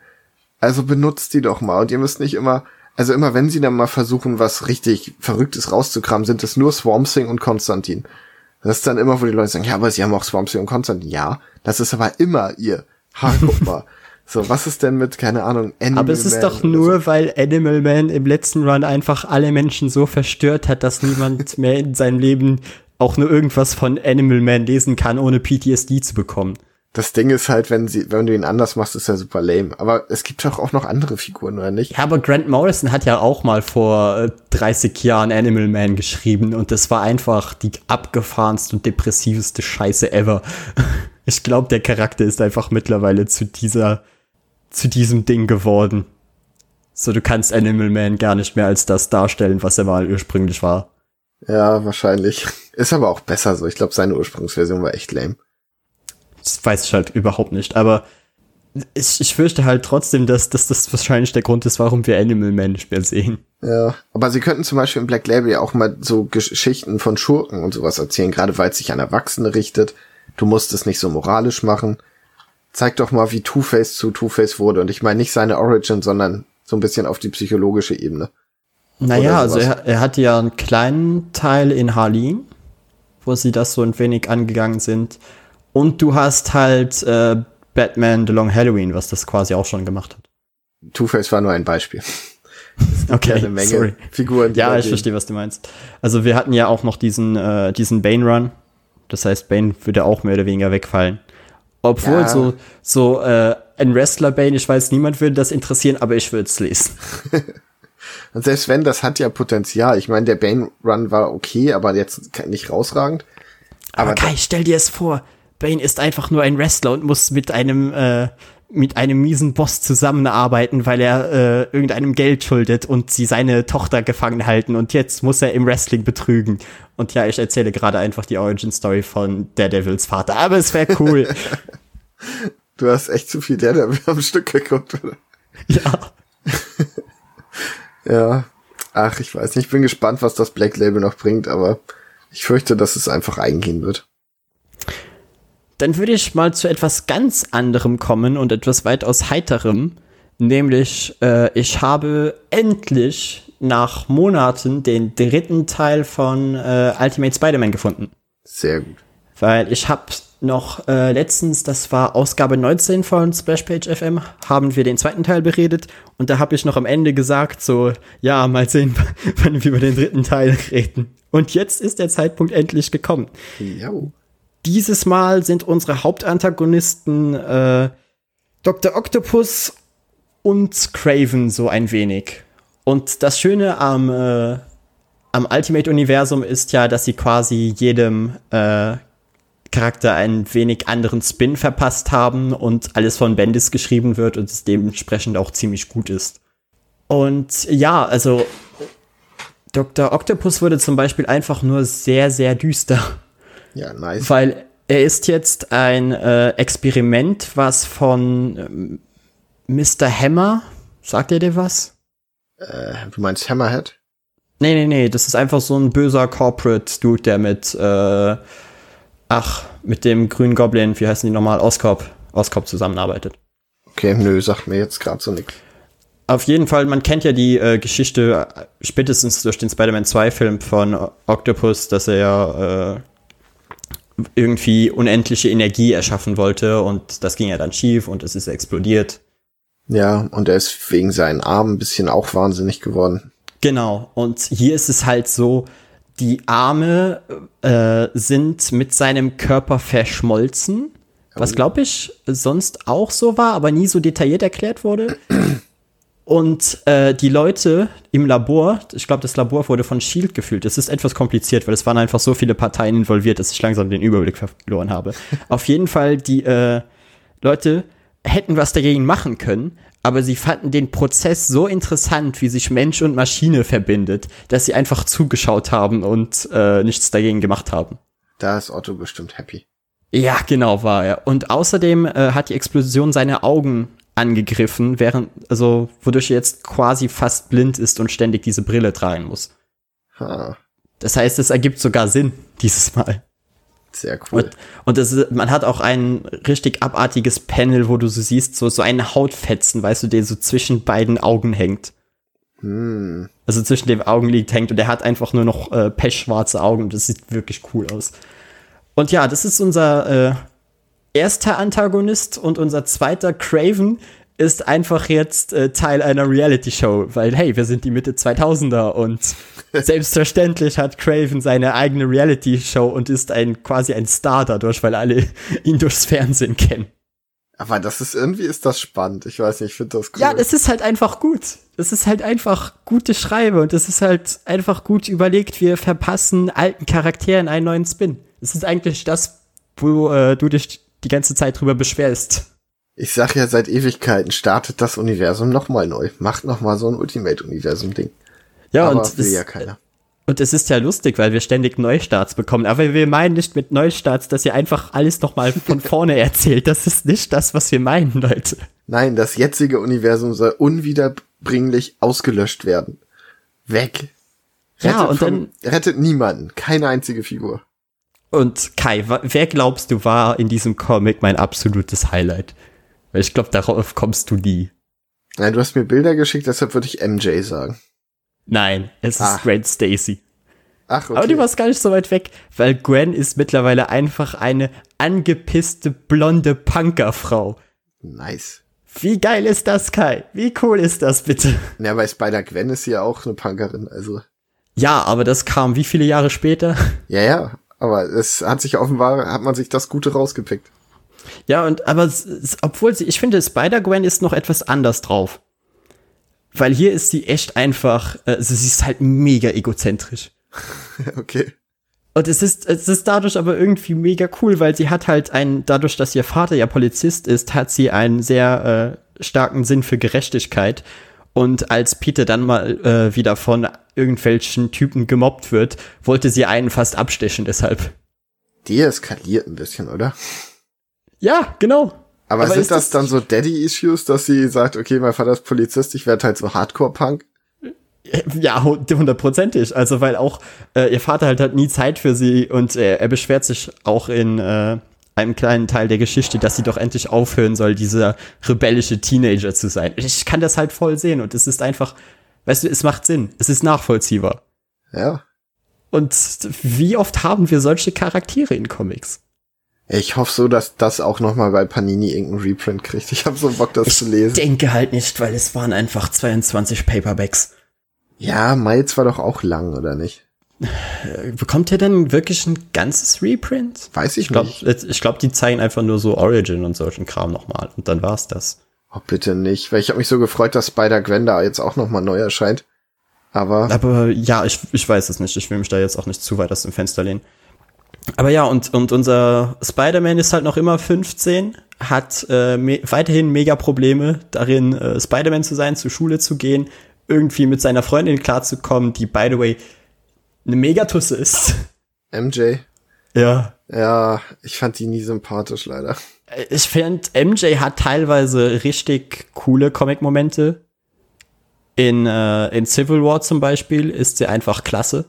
Also benutzt die doch mal. Und ihr müsst nicht immer, also immer wenn sie dann mal versuchen, was richtig Verrücktes rauszukramen, sind es nur Swamp Thing und Konstantin. Das ist dann immer, wo die Leute sagen, ja, aber sie haben auch Swamp Thing und Konstantin. Ja, das ist aber immer ihr. Ha, guck mal. So, was ist denn mit, keine Ahnung, Animal Man? Aber es ist Man doch nur, so? weil Animal Man im letzten Run einfach alle Menschen so verstört hat, dass niemand mehr in seinem Leben auch nur irgendwas von Animal Man lesen kann, ohne PTSD zu bekommen. Das Ding ist halt, wenn sie, wenn du ihn anders machst, ist er super lame. Aber es gibt doch auch noch andere Figuren, oder nicht? Ja, aber Grant Morrison hat ja auch mal vor 30 äh, Jahren Animal Man geschrieben und das war einfach die abgefahrenste und depressivste Scheiße ever. Ich glaube, der Charakter ist einfach mittlerweile zu dieser zu diesem Ding geworden. So, du kannst Animal Man gar nicht mehr als das darstellen, was er mal ursprünglich war. Ja, wahrscheinlich. Ist aber auch besser so. Ich glaube, seine Ursprungsversion war echt lame. Das weiß ich halt überhaupt nicht, aber ich, ich fürchte halt trotzdem, dass, dass das wahrscheinlich der Grund ist, warum wir Animal Man nicht mehr sehen. Ja, aber sie könnten zum Beispiel im Black Label ja auch mal so Geschichten von Schurken und sowas erzählen, gerade weil es sich an Erwachsene richtet. Du musst es nicht so moralisch machen zeig doch mal, wie Two-Face zu Two-Face wurde. Und ich meine nicht seine Origin, sondern so ein bisschen auf die psychologische Ebene. Naja, also er, er hatte ja einen kleinen Teil in Harleen, wo sie das so ein wenig angegangen sind. Und du hast halt äh, Batman The Long Halloween, was das quasi auch schon gemacht hat. Two-Face war nur ein Beispiel. okay, eine Menge sorry. Figuren. Ja, ich verstehe, was du meinst. Also wir hatten ja auch noch diesen, äh, diesen Bane-Run. Das heißt, Bane würde auch mehr oder weniger wegfallen. Obwohl ja. so, so äh, ein Wrestler-Bane, ich weiß, niemand würde das interessieren, aber ich würde es lesen. Und selbst wenn, das hat ja Potenzial. Ich meine, der Bane-Run war okay, aber jetzt nicht rausragend. Aber, aber Kai, stell dir es vor, Bane ist einfach nur ein Wrestler und muss mit einem äh, mit einem miesen Boss zusammenarbeiten, weil er äh, irgendeinem Geld schuldet und sie seine Tochter gefangen halten und jetzt muss er im Wrestling betrügen. Und ja, ich erzähle gerade einfach die Origin Story von Daredevils Vater, aber es wäre cool. du hast echt zu viel Daredevil am Stück geguckt, oder? Ja. ja. Ach, ich weiß nicht. Ich bin gespannt, was das Black Label noch bringt, aber ich fürchte, dass es einfach eingehen wird. Dann würde ich mal zu etwas ganz anderem kommen und etwas weitaus heiterem. Nämlich, äh, ich habe endlich nach Monaten den dritten Teil von äh, Ultimate Spider-Man gefunden. Sehr gut. Weil ich habe noch äh, letztens, das war Ausgabe 19 von Splashpage FM, haben wir den zweiten Teil beredet und da habe ich noch am Ende gesagt, so, ja, mal sehen, wann wir über den dritten Teil reden. Und jetzt ist der Zeitpunkt endlich gekommen. Ja. Dieses Mal sind unsere Hauptantagonisten äh, Dr. Octopus und Craven so ein wenig. Und das Schöne am, äh, am Ultimate-Universum ist ja, dass sie quasi jedem äh, Charakter einen wenig anderen Spin verpasst haben und alles von Bendis geschrieben wird und es dementsprechend auch ziemlich gut ist. Und ja, also Dr. Octopus wurde zum Beispiel einfach nur sehr, sehr düster. Ja, nice. Weil er ist jetzt ein äh, Experiment, was von ähm, Mr. Hammer, sagt er dir was? Äh, du meinst Hammerhead? Nee, nee, nee, das ist einfach so ein böser Corporate-Dude, der mit, äh, ach, mit dem grünen Goblin, wie heißen die nochmal, Oscorp, Oscorp zusammenarbeitet. Okay, nö, sagt mir jetzt gerade so nichts. Auf jeden Fall, man kennt ja die äh, Geschichte äh, spätestens durch den Spider-Man 2-Film von Octopus, dass er ja äh, irgendwie unendliche Energie erschaffen wollte und das ging ja dann schief und es ist explodiert. Ja, und er ist wegen seinen Armen ein bisschen auch wahnsinnig geworden. Genau, und hier ist es halt so, die Arme äh, sind mit seinem Körper verschmolzen, was glaube ich sonst auch so war, aber nie so detailliert erklärt wurde. Und äh, die Leute im Labor, ich glaube, das Labor wurde von Shield gefühlt. Das ist etwas kompliziert, weil es waren einfach so viele Parteien involviert, dass ich langsam den Überblick verloren habe. Auf jeden Fall, die äh, Leute hätten was dagegen machen können, aber sie fanden den Prozess so interessant, wie sich Mensch und Maschine verbindet, dass sie einfach zugeschaut haben und äh, nichts dagegen gemacht haben. Da ist Otto bestimmt happy. Ja, genau war er. Und außerdem äh, hat die Explosion seine Augen angegriffen, während, also, wodurch er jetzt quasi fast blind ist und ständig diese Brille tragen muss. Ha, Das heißt, es ergibt sogar Sinn dieses Mal. sehr cool. Und, und das ist, man hat auch ein richtig abartiges Panel, wo du so siehst, so, so einen Hautfetzen, weißt du, der so zwischen beiden Augen hängt. Hm. Also zwischen dem Augenlid hängt und der hat einfach nur noch äh, pechschwarze Augen und das sieht wirklich cool aus. Und ja, das ist unser äh, erster Antagonist und unser zweiter Craven ist einfach jetzt äh, Teil einer Reality-Show, weil hey, wir sind die Mitte 2000er und selbstverständlich hat Craven seine eigene Reality-Show und ist ein quasi ein Star dadurch, weil alle ihn durchs Fernsehen kennen. Aber das ist irgendwie ist das spannend. Ich weiß nicht, ich finde das cool. Ja, das ist halt einfach gut. Das ist halt einfach gute Schreibe und das ist halt einfach gut überlegt. Wir verpassen alten Charakteren einen neuen Spin. Das ist eigentlich das, wo äh, du dich die ganze Zeit drüber beschwerst. ich sag ja seit Ewigkeiten, startet das Universum nochmal neu. Macht nochmal so ein Ultimate-Universum-Ding. Ja, Aber und will es, ja keiner. und es ist ja lustig, weil wir ständig Neustarts bekommen. Aber wir meinen nicht mit Neustarts, dass ihr einfach alles nochmal von vorne erzählt. Das ist nicht das, was wir meinen, Leute. Nein, das jetzige Universum soll unwiederbringlich ausgelöscht werden. Weg. Ja, und vom- rettet niemanden. Keine einzige Figur. Und Kai, wer glaubst du war in diesem Comic mein absolutes Highlight? Weil ich glaube, darauf kommst du nie. Nein, du hast mir Bilder geschickt, deshalb würde ich MJ sagen. Nein, es ist Ah. Gwen Stacy. Ach, okay. Aber du warst gar nicht so weit weg, weil Gwen ist mittlerweile einfach eine angepisste blonde Punkerfrau. nice. Wie geil ist das, Kai? Wie cool ist das bitte? Ja, bei Spider-Gwen ist sie ja auch eine Punkerin, also. Ja, aber das kam wie viele Jahre später? Ja, ja. Aber es hat sich offenbar, hat man sich das Gute rausgepickt. Ja, und aber es, obwohl sie, ich finde, Spider-Gwen ist noch etwas anders drauf. Weil hier ist sie echt einfach, äh, sie ist halt mega egozentrisch. okay. Und es ist, es ist dadurch aber irgendwie mega cool, weil sie hat halt einen, dadurch, dass ihr Vater ja Polizist ist, hat sie einen sehr äh, starken Sinn für Gerechtigkeit. Und als Peter dann mal äh, wieder von irgendwelchen Typen gemobbt wird, wollte sie einen fast abstechen deshalb. Die eskaliert ein bisschen, oder? Ja, genau. Aber, Aber sind ist das, das- dann so Daddy-Issues, dass sie sagt, okay, mein Vater ist Polizist, ich werde halt so Hardcore-Punk? Ja, hu- hundertprozentig. Also, weil auch äh, ihr Vater halt hat nie Zeit für sie und äh, er beschwert sich auch in äh, einem kleinen Teil der Geschichte, dass sie doch endlich aufhören soll, dieser rebellische Teenager zu sein. Ich kann das halt voll sehen und es ist einfach, weißt du, es macht Sinn. Es ist nachvollziehbar. Ja. Und wie oft haben wir solche Charaktere in Comics? Ich hoffe so, dass das auch noch mal bei Panini irgendeinen Reprint kriegt. Ich habe so Bock, das zu lesen. Denke halt nicht, weil es waren einfach 22 Paperbacks. Ja, Miles war doch auch lang, oder nicht? Äh, Bekommt ihr denn wirklich ein ganzes Reprint? Weiß ich, Ich glaube, nicht. ich glaub, die zeigen einfach nur so Origin und solchen Kram nochmal. Und dann war's das. Oh, bitte nicht. Weil ich habe mich so gefreut, dass Spider-Gwen da jetzt auch noch mal neu erscheint. Aber Aber ja, ich, ich weiß es nicht. Ich will mich da jetzt auch nicht zu weit aus dem Fenster lehnen. Aber ja, und, und unser Spider-Man ist halt noch immer 15, hat äh, me weiterhin mega Probleme darin, äh, Spider-Man zu sein, zur Schule zu gehen, irgendwie mit seiner Freundin klarzukommen, die, by the way, eine Megatusse ist. MJ, Ja. ja, ich fand die nie sympathisch, leider. Ich finde, MJ hat teilweise richtig coole Comic-Momente. In, äh, in Civil War zum Beispiel ist sie einfach klasse.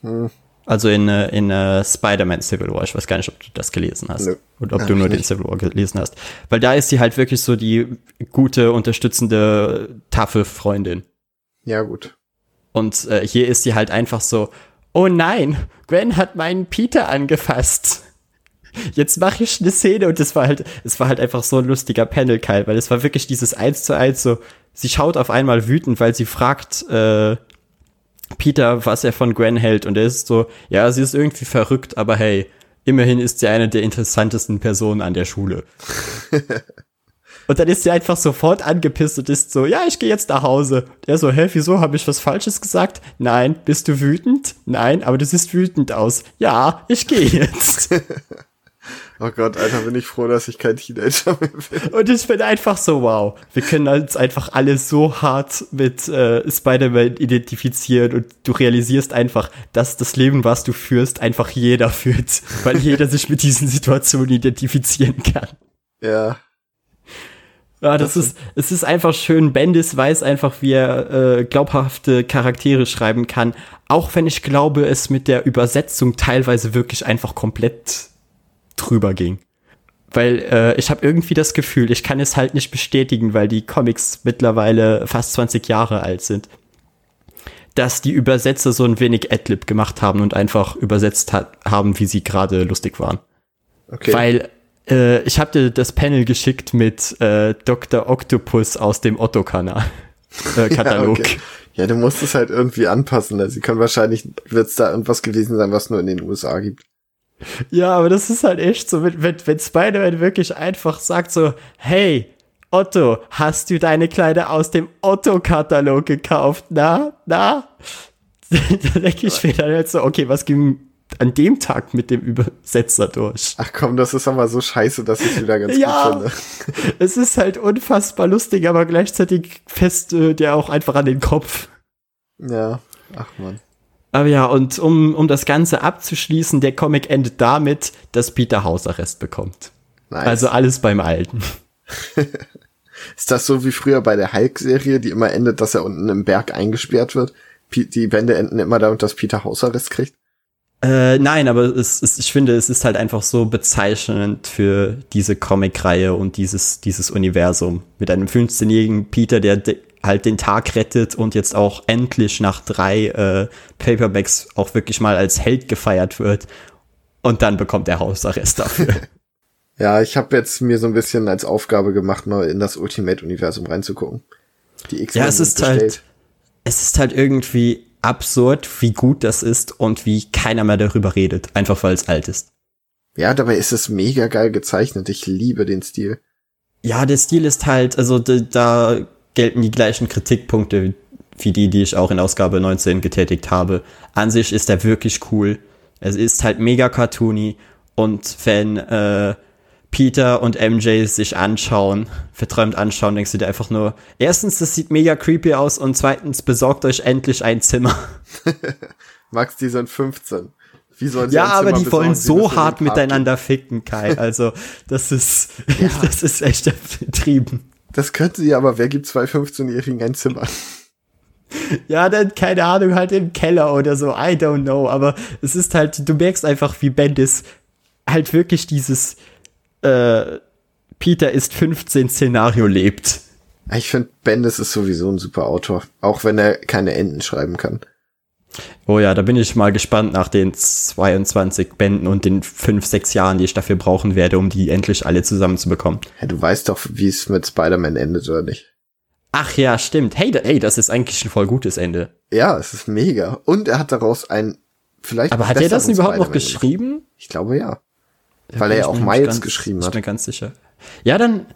Hm. Also in, äh, in äh, Spider-Man Civil War. Ich weiß gar nicht, ob du das gelesen hast. Nö. Oder ob du nur den. Civil War gelesen hast. Weil da ist sie halt wirklich so die gute, unterstützende, taffe Freundin. Ja, gut. Und äh, hier ist sie halt einfach so, oh nein, Gwen hat meinen Peter angefasst. Jetzt mache ich eine Szene und es war halt, es war halt einfach so ein lustiger Panel, weil es war wirklich dieses eins zu eins so, sie schaut auf einmal wütend, weil sie fragt äh, Peter, was er von Gwen hält. Und er ist so, ja, sie ist irgendwie verrückt, aber hey, immerhin ist sie eine der interessantesten Personen an der Schule. und dann ist sie einfach sofort angepisst und ist so, ja, ich gehe jetzt nach Hause. Er so, hä, wieso, habe ich was Falsches gesagt? Nein, bist du wütend? Nein, aber du siehst wütend aus. Ja, ich gehe jetzt. Oh Gott, Alter, bin ich froh, dass ich kein Teenager mehr bin. Und ich bin einfach so, wow, wir können uns einfach alle so hart mit äh, Spider-Man identifizieren und du realisierst einfach, dass das Leben, was du führst, einfach jeder führt, weil jeder sich mit diesen Situationen identifizieren kann. Ja. Ja, das, das ist, es ist einfach schön. Bendis weiß einfach, wie er äh, glaubhafte Charaktere schreiben kann. Auch wenn ich glaube, es mit der Übersetzung teilweise wirklich einfach komplett drüber ging. Weil äh, ich habe irgendwie das Gefühl, ich kann es halt nicht bestätigen, weil die Comics mittlerweile fast 20 Jahre alt sind, dass die Übersetzer so ein wenig Adlib gemacht haben und einfach übersetzt hat, haben, wie sie gerade lustig waren. Okay. Weil äh, ich habe dir das Panel geschickt mit äh, Dr. Octopus aus dem Otto-Kanal. Äh, Katalog. ja, okay. ja, du musst es halt irgendwie anpassen. Also, sie können wahrscheinlich, wird es da irgendwas gewesen sein, was nur in den USA gibt. Ja, aber das ist halt echt so, wenn, wenn, wenn Spider-Man wirklich einfach sagt so, hey, Otto, hast du deine Kleider aus dem Otto-Katalog gekauft? Na, na? da denke ich mir dann halt so, okay, was ging an dem Tag mit dem Übersetzer durch? Ach komm, das ist aber so scheiße, dass ich wieder ganz ja, gut finde. es ist halt unfassbar lustig, aber gleichzeitig fest äh, der auch einfach an den Kopf. Ja, ach man. Aber ja, und um, um das Ganze abzuschließen, der Comic endet damit, dass Peter Hausarrest bekommt. Nice. Also alles beim Alten. Ist das so wie früher bei der Hulk-Serie, die immer endet, dass er unten im Berg eingesperrt wird? Die Bände enden immer damit, dass Peter Hausarrest kriegt? Äh, nein, aber es ist, ich finde, es ist halt einfach so bezeichnend für diese Comic-Reihe und dieses, dieses Universum. Mit einem 15-jährigen Peter, der halt den Tag rettet und jetzt auch endlich nach drei äh, Paperbacks auch wirklich mal als Held gefeiert wird. Und dann bekommt er Hausarrest dafür. ja, ich habe jetzt mir so ein bisschen als Aufgabe gemacht, mal in das Ultimate-Universum reinzugucken. Die X-Men ja, es ist halt, es ist halt irgendwie absurd, wie gut das ist und wie keiner mehr darüber redet, einfach weil es alt ist. Ja, dabei ist es mega geil gezeichnet. Ich liebe den Stil. Ja, der Stil ist halt, also da gelten die gleichen Kritikpunkte wie die, die ich auch in Ausgabe 19 getätigt habe. An sich ist er wirklich cool. Es ist halt mega cartoony und wenn äh, Peter und MJ sich anschauen, verträumt anschauen, denkst du dir einfach nur, erstens, das sieht mega creepy aus und zweitens, besorgt euch endlich ein Zimmer. Max, die sind 15. Wie sollen sie Ja, aber die wollen so hart miteinander ficken, Kai. Also, das ist, ja. das ist echt betrieben. Das könnte sie aber, wer gibt zwei 15-Jährigen ein Zimmer? Ja, dann, keine Ahnung, halt im Keller oder so, I don't know, aber es ist halt, du merkst einfach, wie Bendis halt wirklich dieses äh, Peter ist 15 Szenario lebt. Ich finde, Bendis ist sowieso ein super Autor, auch wenn er keine Enden schreiben kann. Oh ja, da bin ich mal gespannt nach den 22 Bänden und den 5, 6 Jahren, die ich dafür brauchen werde, um die endlich alle zusammenzubekommen. Ja, du weißt doch, wie es mit Spider-Man endet, oder nicht? Ach ja, stimmt. Hey, hey, das ist eigentlich ein voll gutes Ende. Ja, es ist mega. Und er hat daraus ein vielleicht. Aber hat er das überhaupt noch geschrieben? Ich glaube ja. ja Weil er ja auch Miles ganz, geschrieben hat. Ich bin ganz sicher. Ja, dann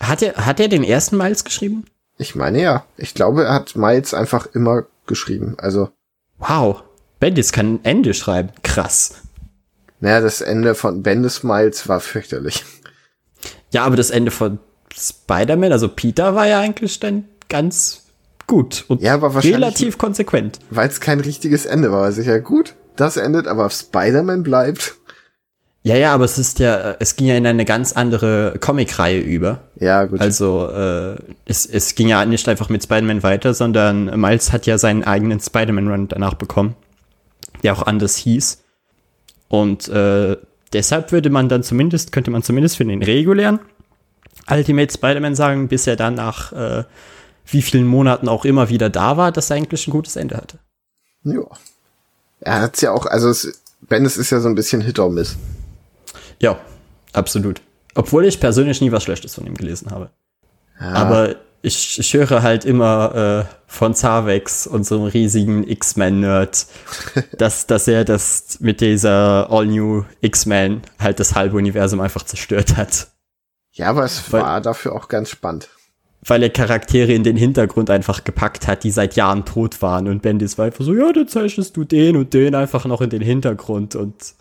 hat er, hat er den ersten Miles geschrieben? Ich meine ja. Ich glaube, er hat Miles einfach immer geschrieben. Also. Wow, Bendis kann ein Ende schreiben. Krass. Naja, das Ende von Bendis Miles war fürchterlich. Ja, aber das Ende von Spider-Man, also Peter, war ja eigentlich dann ganz gut und ja, aber relativ konsequent. Weil es kein richtiges Ende war. Sicher gut, das endet, aber Spider-Man bleibt. Ja, ja, aber es ist ja, es ging ja in eine ganz andere Comic-Reihe über. Ja, gut. Also äh, es, es ging ja nicht einfach mit Spider-Man weiter, sondern Miles hat ja seinen eigenen Spider-Man-Run danach bekommen, der auch anders hieß. Und äh, deshalb würde man dann zumindest, könnte man zumindest für den regulären Ultimate Spider-Man sagen, bis er dann nach äh, wie vielen Monaten auch immer wieder da war, dass er eigentlich ein gutes Ende hatte. Ja. Er hat's ja auch, also es, Bendis ist ja so ein bisschen Hit or Miss. Ja, absolut. Obwohl ich persönlich nie was Schlechtes von ihm gelesen habe. Ja. Aber ich, ich höre halt immer äh, von Zavex, unserem riesigen X-Men-Nerd, dass, dass er das mit dieser All-New X-Men halt das halbe Universum einfach zerstört hat. Ja, aber es weil, war dafür auch ganz spannend. Weil er Charaktere in den Hintergrund einfach gepackt hat, die seit Jahren tot waren. Und Bendis war einfach so, ja, dann zeichnest du den und den einfach noch in den Hintergrund. Und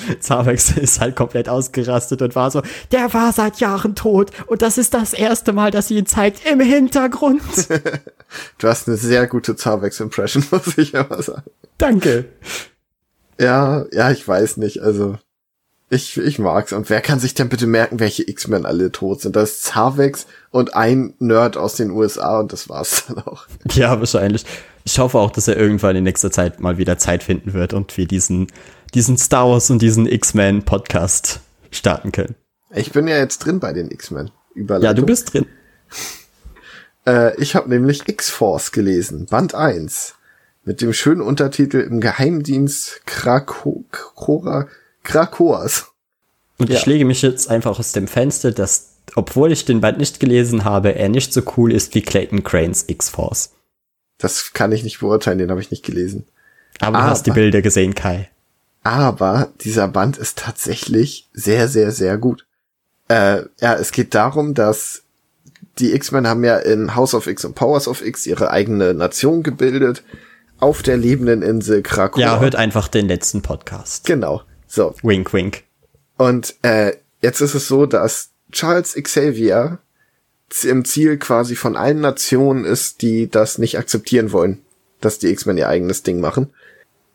Zavex ist halt komplett ausgerastet und war so, der war seit Jahren tot und das ist das erste Mal, dass sie ihn zeigt im Hintergrund. du hast eine sehr gute Zavex-Impression, muss ich aber sagen. Danke. Ja, ja, ich weiß nicht, also ich, ich mag's. Und wer kann sich denn bitte merken, welche X-Men alle tot sind? Das ist Zavex und ein Nerd aus den USA und das war's dann auch. Ja, wahrscheinlich. Ich hoffe auch, dass er irgendwann in nächster Zeit mal wieder Zeit finden wird und wir diesen, diesen Star Wars und diesen X-Men Podcast starten können. Ich bin ja jetzt drin bei den X-Men. Ja, du bist drin. äh, ich habe nämlich X-Force gelesen, Band 1. Mit dem schönen Untertitel im Geheimdienst Krakora Krakoas. Und ja. ich lege mich jetzt einfach aus dem Fenster, dass, obwohl ich den Band nicht gelesen habe, er nicht so cool ist wie Clayton Cranes X-Force. Das kann ich nicht beurteilen, den habe ich nicht gelesen. Aber, aber du hast die Bilder gesehen, Kai. Aber dieser Band ist tatsächlich sehr, sehr, sehr gut. Äh, ja, es geht darum, dass die X-Men haben ja in House of X und Powers of X ihre eigene Nation gebildet auf der lebenden Insel Krakow. Ja, hört einfach den letzten Podcast. Genau. So. Wink, wink. Und äh, jetzt ist es so, dass Charles Xavier im Ziel quasi von allen Nationen ist, die das nicht akzeptieren wollen, dass die X-Men ihr eigenes Ding machen.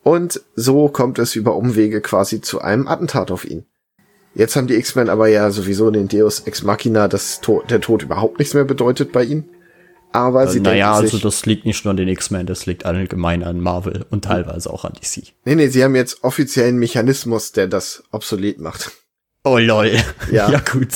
Und so kommt es über Umwege quasi zu einem Attentat auf ihn. Jetzt haben die X-Men aber ja sowieso den Deus Ex Machina, dass der Tod überhaupt nichts mehr bedeutet bei ihnen. Aber äh, sie naja, also das liegt nicht nur an den X-Men, das liegt allgemein an Marvel und teilweise auch an DC. Nee, nee, sie haben jetzt offiziellen Mechanismus, der das obsolet macht. Oh lol. Ja, ja gut.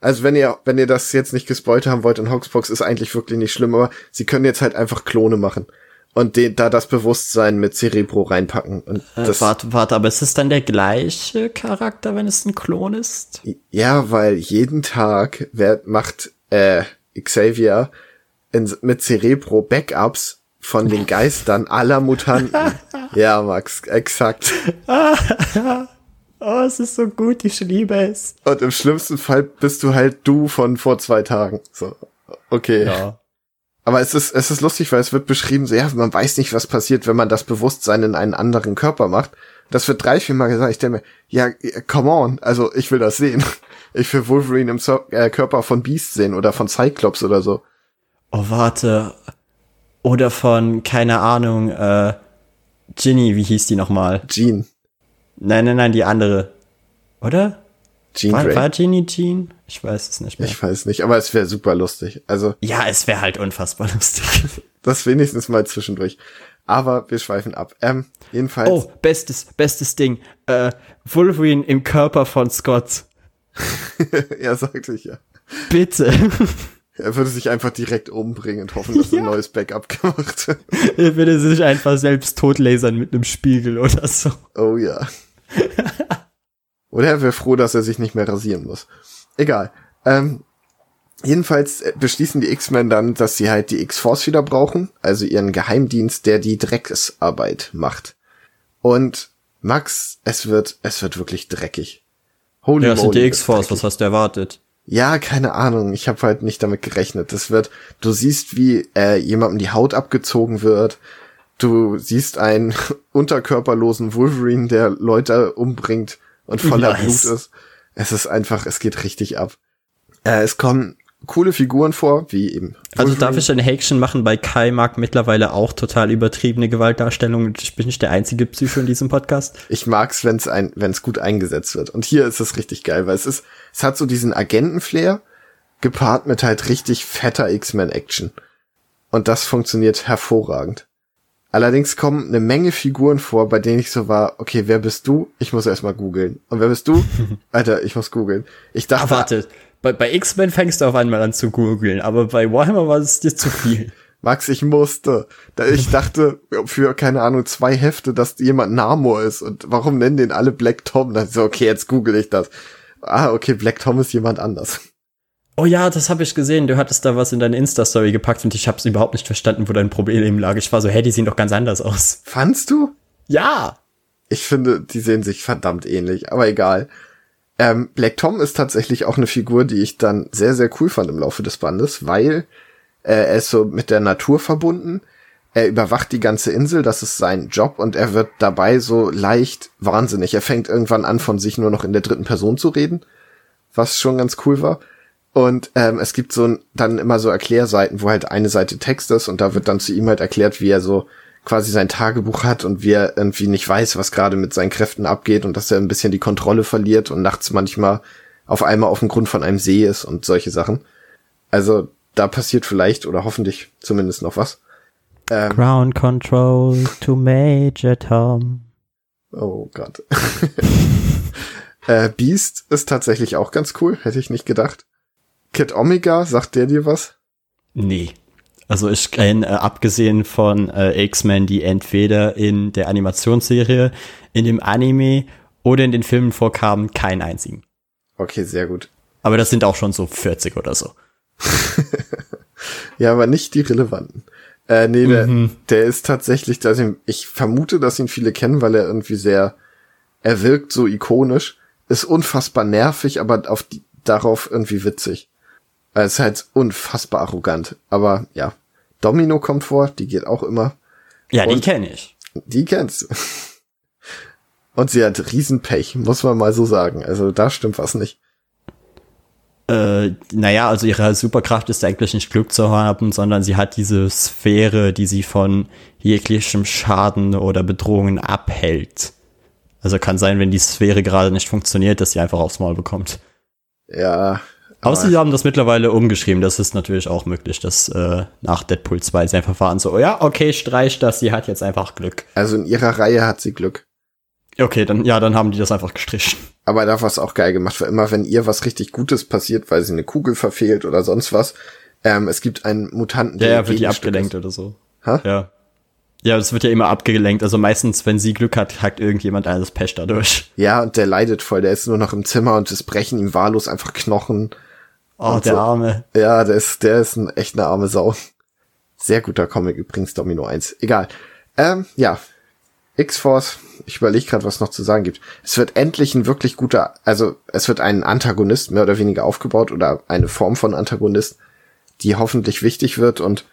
Also wenn ihr, wenn ihr das jetzt nicht gespoilt haben wollt in Hoxbox, ist eigentlich wirklich nicht schlimm, aber sie können jetzt halt einfach Klone machen. Und den, da das Bewusstsein mit Cerebro reinpacken. Und äh, das, warte, warte, aber ist es dann der gleiche Charakter, wenn es ein Klon ist? Ja, weil jeden Tag wer macht äh, Xavier in, mit Cerebro Backups von den Geistern aller Mutanten. ja, Max, exakt. oh, es ist so gut, ich liebe es. Und im schlimmsten Fall bist du halt du von vor zwei Tagen. So, okay. Ja. Aber es ist, es ist lustig, weil es wird beschrieben, so, ja, man weiß nicht, was passiert, wenn man das Bewusstsein in einen anderen Körper macht. Das wird drei, vier Mal gesagt. Ich denke mir, ja, come on, also ich will das sehen. Ich will Wolverine im so äh, Körper von Beast sehen oder von Cyclops oder so. Oh, warte. Oder von, keine Ahnung, äh, Ginny, wie hieß die nochmal? Jean. Nein, nein, nein, die andere. Oder? Jean war, Grey. war Ginny Jean? Ich weiß es nicht mehr. Ich weiß nicht, aber es wäre super lustig. Also. Ja, es wäre halt unfassbar lustig. das wenigstens mal zwischendurch. Aber wir schweifen ab. Ähm, jedenfalls. Oh, bestes, bestes Ding. Äh, Wolverine im Körper von Scott. ja, sagte ich ja. Bitte. Er würde sich einfach direkt umbringen und hoffen, dass ja. ein neues Backup gemacht wird. Er würde sich einfach selbst totlasern mit einem Spiegel oder so. Oh ja. Oder er wäre froh, dass er sich nicht mehr rasieren muss. Egal. Ähm, jedenfalls äh, beschließen die X-Men dann, dass sie halt die X-Force wieder brauchen, also ihren Geheimdienst, der die Drecksarbeit macht. Und Max, es wird, es wird wirklich dreckig. Holy ja, sind die X-Force, was hast du erwartet? Ja, keine Ahnung. Ich habe halt nicht damit gerechnet. Das wird, du siehst, wie äh, jemandem die Haut abgezogen wird. Du siehst einen unterkörperlosen Wolverine, der Leute umbringt und voller nice. Blut ist. Es ist einfach, es geht richtig ab. Äh, es kommen coole Figuren vor, wie eben. Wolverine. Also darf ich ein Häkchen machen, bei Kai mag mittlerweile auch total übertriebene Gewaltdarstellung ich bin nicht der einzige Psycho in diesem Podcast. Ich mag's, wenn's ein, wenn's gut eingesetzt wird. Und hier ist es richtig geil, weil es ist, es hat so diesen Agentenflair gepaart mit halt richtig fetter X-Men-Action. Und das funktioniert hervorragend. Allerdings kommen eine Menge Figuren vor, bei denen ich so war, okay, wer bist du? Ich muss erstmal googeln. Und wer bist du? Alter, ich muss googeln. Ich dachte. Ah, warte, bei, bei X-Men fängst du auf einmal an zu googeln, aber bei Warhammer war es dir zu viel. Max, ich musste. Ich dachte für, keine Ahnung, zwei Hefte, dass jemand Namor ist. Und warum nennen den alle Black Tom? Dann so, okay, jetzt google ich das. Ah, okay, Black Tom ist jemand anders. Oh ja, das habe ich gesehen. Du hattest da was in deine Insta-Story gepackt und ich habe es überhaupt nicht verstanden, wo dein Problem lag. Ich war so, hey, die sehen doch ganz anders aus. Fandst du? Ja. Ich finde, die sehen sich verdammt ähnlich, aber egal. Ähm, Black Tom ist tatsächlich auch eine Figur, die ich dann sehr, sehr cool fand im Laufe des Bandes, weil äh, er ist so mit der Natur verbunden. Er überwacht die ganze Insel, das ist sein Job und er wird dabei so leicht wahnsinnig. Er fängt irgendwann an, von sich nur noch in der dritten Person zu reden, was schon ganz cool war. Und ähm, es gibt so ein, dann immer so Erklärseiten, wo halt eine Seite Text ist und da wird dann zu ihm halt erklärt, wie er so quasi sein Tagebuch hat und wie er irgendwie nicht weiß, was gerade mit seinen Kräften abgeht und dass er ein bisschen die Kontrolle verliert und nachts manchmal auf einmal auf dem Grund von einem See ist und solche Sachen. Also da passiert vielleicht oder hoffentlich zumindest noch was. Ähm, Ground Control to Major Tom. Oh Gott. äh, Beast ist tatsächlich auch ganz cool, hätte ich nicht gedacht. Kid Omega, sagt der dir was? Nee. Also ich kenne, äh, abgesehen von äh, X-Men, die entweder in der Animationsserie, in dem Anime oder in den Filmen vorkamen, keinen einzigen. Okay, sehr gut. Aber das sind auch schon so 40 oder so. ja, aber nicht die relevanten. Äh, nee, der, mhm. der ist tatsächlich, also ich vermute, dass ihn viele kennen, weil er irgendwie sehr, er wirkt so ikonisch, ist unfassbar nervig, aber auf die, darauf irgendwie witzig. Er ist halt unfassbar arrogant. Aber ja, Domino kommt vor, die geht auch immer. Ja, die kenne ich. Die kennst du. Und sie hat Riesenpech, muss man mal so sagen. Also da stimmt was nicht. Äh, naja, also ihre Superkraft ist eigentlich nicht Glück zu haben, sondern sie hat diese Sphäre, die sie von jeglichem Schaden oder Bedrohungen abhält. Also kann sein, wenn die Sphäre gerade nicht funktioniert, dass sie einfach aufs Maul bekommt. Ja, Außer sie haben das mittlerweile umgeschrieben. Das ist natürlich auch möglich, dass äh, nach Deadpool 2 sie einfach fahren so, oh ja, okay, streich das, sie hat jetzt einfach Glück. Also in ihrer Reihe hat sie Glück. Okay, dann, ja, dann haben die das einfach gestrichen. Aber da war es auch geil gemacht, weil immer, wenn ihr was richtig Gutes passiert, weil sie eine Kugel verfehlt oder sonst was, ähm, es gibt einen Mutanten, der. Ja, ja wird die abgelenkt ist. oder so. Ha? Ja. Ja, das wird ja immer abgelenkt. Also meistens, wenn sie Glück hat, hackt irgendjemand alles Pech dadurch. Ja, und der leidet voll. Der ist nur noch im Zimmer und es brechen ihm wahllos einfach Knochen. Oh, der so. Arme. Ja, der ist, der ist ein, echt eine arme Sau. Sehr guter Comic übrigens, Domino 1. Egal. Ähm, ja. X-Force, ich überlege gerade, was noch zu sagen gibt. Es wird endlich ein wirklich guter, also es wird ein Antagonist mehr oder weniger aufgebaut oder eine Form von Antagonist, die hoffentlich wichtig wird und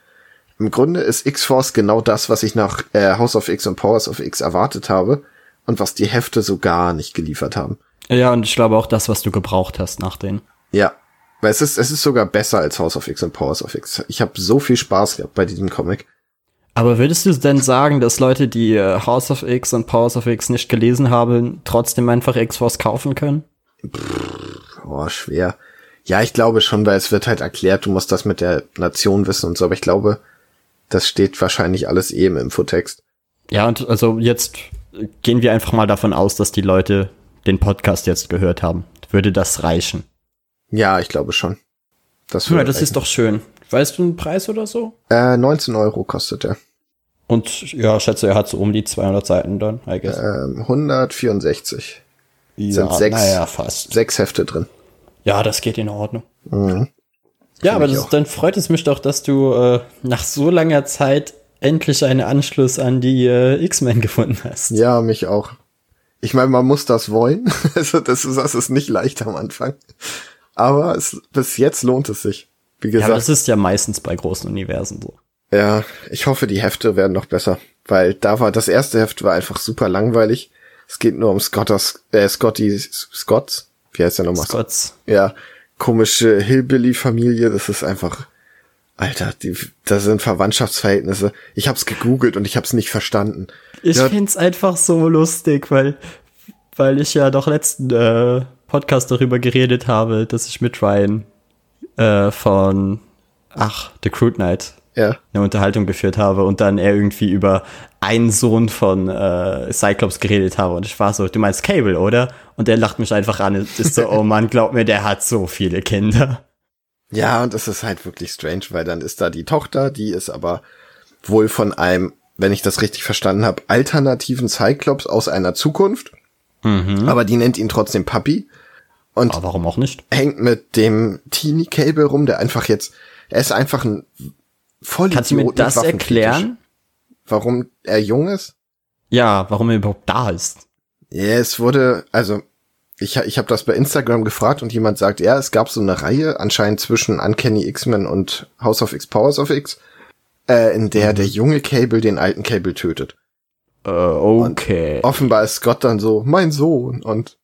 im Grunde ist X-Force genau das, was ich nach äh, House of X und Powers of X erwartet habe und was die Hefte so gar nicht geliefert haben. Ja, und ich glaube auch das, was du gebraucht hast nach denen. Ja, weil es ist, es ist sogar besser als House of X und Powers of X. Ich habe so viel Spaß gehabt bei diesem Comic. Aber würdest du denn sagen, dass Leute, die äh, House of X und Powers of X nicht gelesen haben, trotzdem einfach X-Force kaufen können? Pff, oh, schwer. Ja, ich glaube schon, weil es wird halt erklärt, du musst das mit der Nation wissen und so, aber ich glaube, das steht wahrscheinlich alles eh im Infotext. Ja, und also jetzt gehen wir einfach mal davon aus, dass die Leute den Podcast jetzt gehört haben. Würde das reichen? Ja, ich glaube schon. Das, ja, das ist doch schön. Weißt du einen Preis oder so? Äh, 19 Euro kostet er. Und ja, schätze, er hat so um die 200 Seiten dann, I guess. Ähm, 164. Ja, Sind sechs, naja, fast. Sechs Hefte drin. Ja, das geht in Ordnung. Mhm. Ja, aber das, dann freut es mich doch, dass du äh, nach so langer Zeit endlich einen Anschluss an die äh, X-Men gefunden hast. Ja, mich auch. Ich meine, man muss das wollen. also das ist, das ist nicht leicht am Anfang aber es, bis jetzt lohnt es sich. Wie gesagt. Ja, das ist ja meistens bei großen Universen so. Ja, ich hoffe, die Hefte werden noch besser, weil da war das erste Heft war einfach super langweilig. Es geht nur um Scotters, äh, Scotty Scotts. Wie heißt der nochmal? Scotts. Ja, komische Hillbilly-Familie. Das ist einfach, Alter, die, da sind Verwandtschaftsverhältnisse. Ich hab's gegoogelt und ich hab's nicht verstanden. Ich ja, find's einfach so lustig, weil, weil ich ja doch letzten äh, Podcast darüber geredet habe, dass ich mit Ryan äh, von ach, The Crude Night ja. eine Unterhaltung geführt habe und dann er irgendwie über einen Sohn von äh, Cyclops geredet habe und ich war so, du meinst Cable, oder? Und er lacht mich einfach an und ist so, oh Mann, glaub mir, der hat so viele Kinder. Ja, und das ist halt wirklich strange, weil dann ist da die Tochter, die ist aber wohl von einem, wenn ich das richtig verstanden habe, alternativen Cyclops aus einer Zukunft. Mhm. Aber die nennt ihn trotzdem Papi. Und Aber warum auch nicht? hängt mit dem Teenie Cable rum, der einfach jetzt, er ist einfach ein Vollidiot. Kannst du mir das erklären? Warum er jung ist? Ja, warum er überhaupt da ist. Ja, es wurde, also ich, ich habe das bei Instagram gefragt und jemand sagt, ja, es gab so eine Reihe anscheinend zwischen Uncanny X-Men und House of X, Powers of X, äh, in der der junge Cable den alten Cable tötet. Äh, okay. Offenbar ist Scott dann so, mein Sohn, und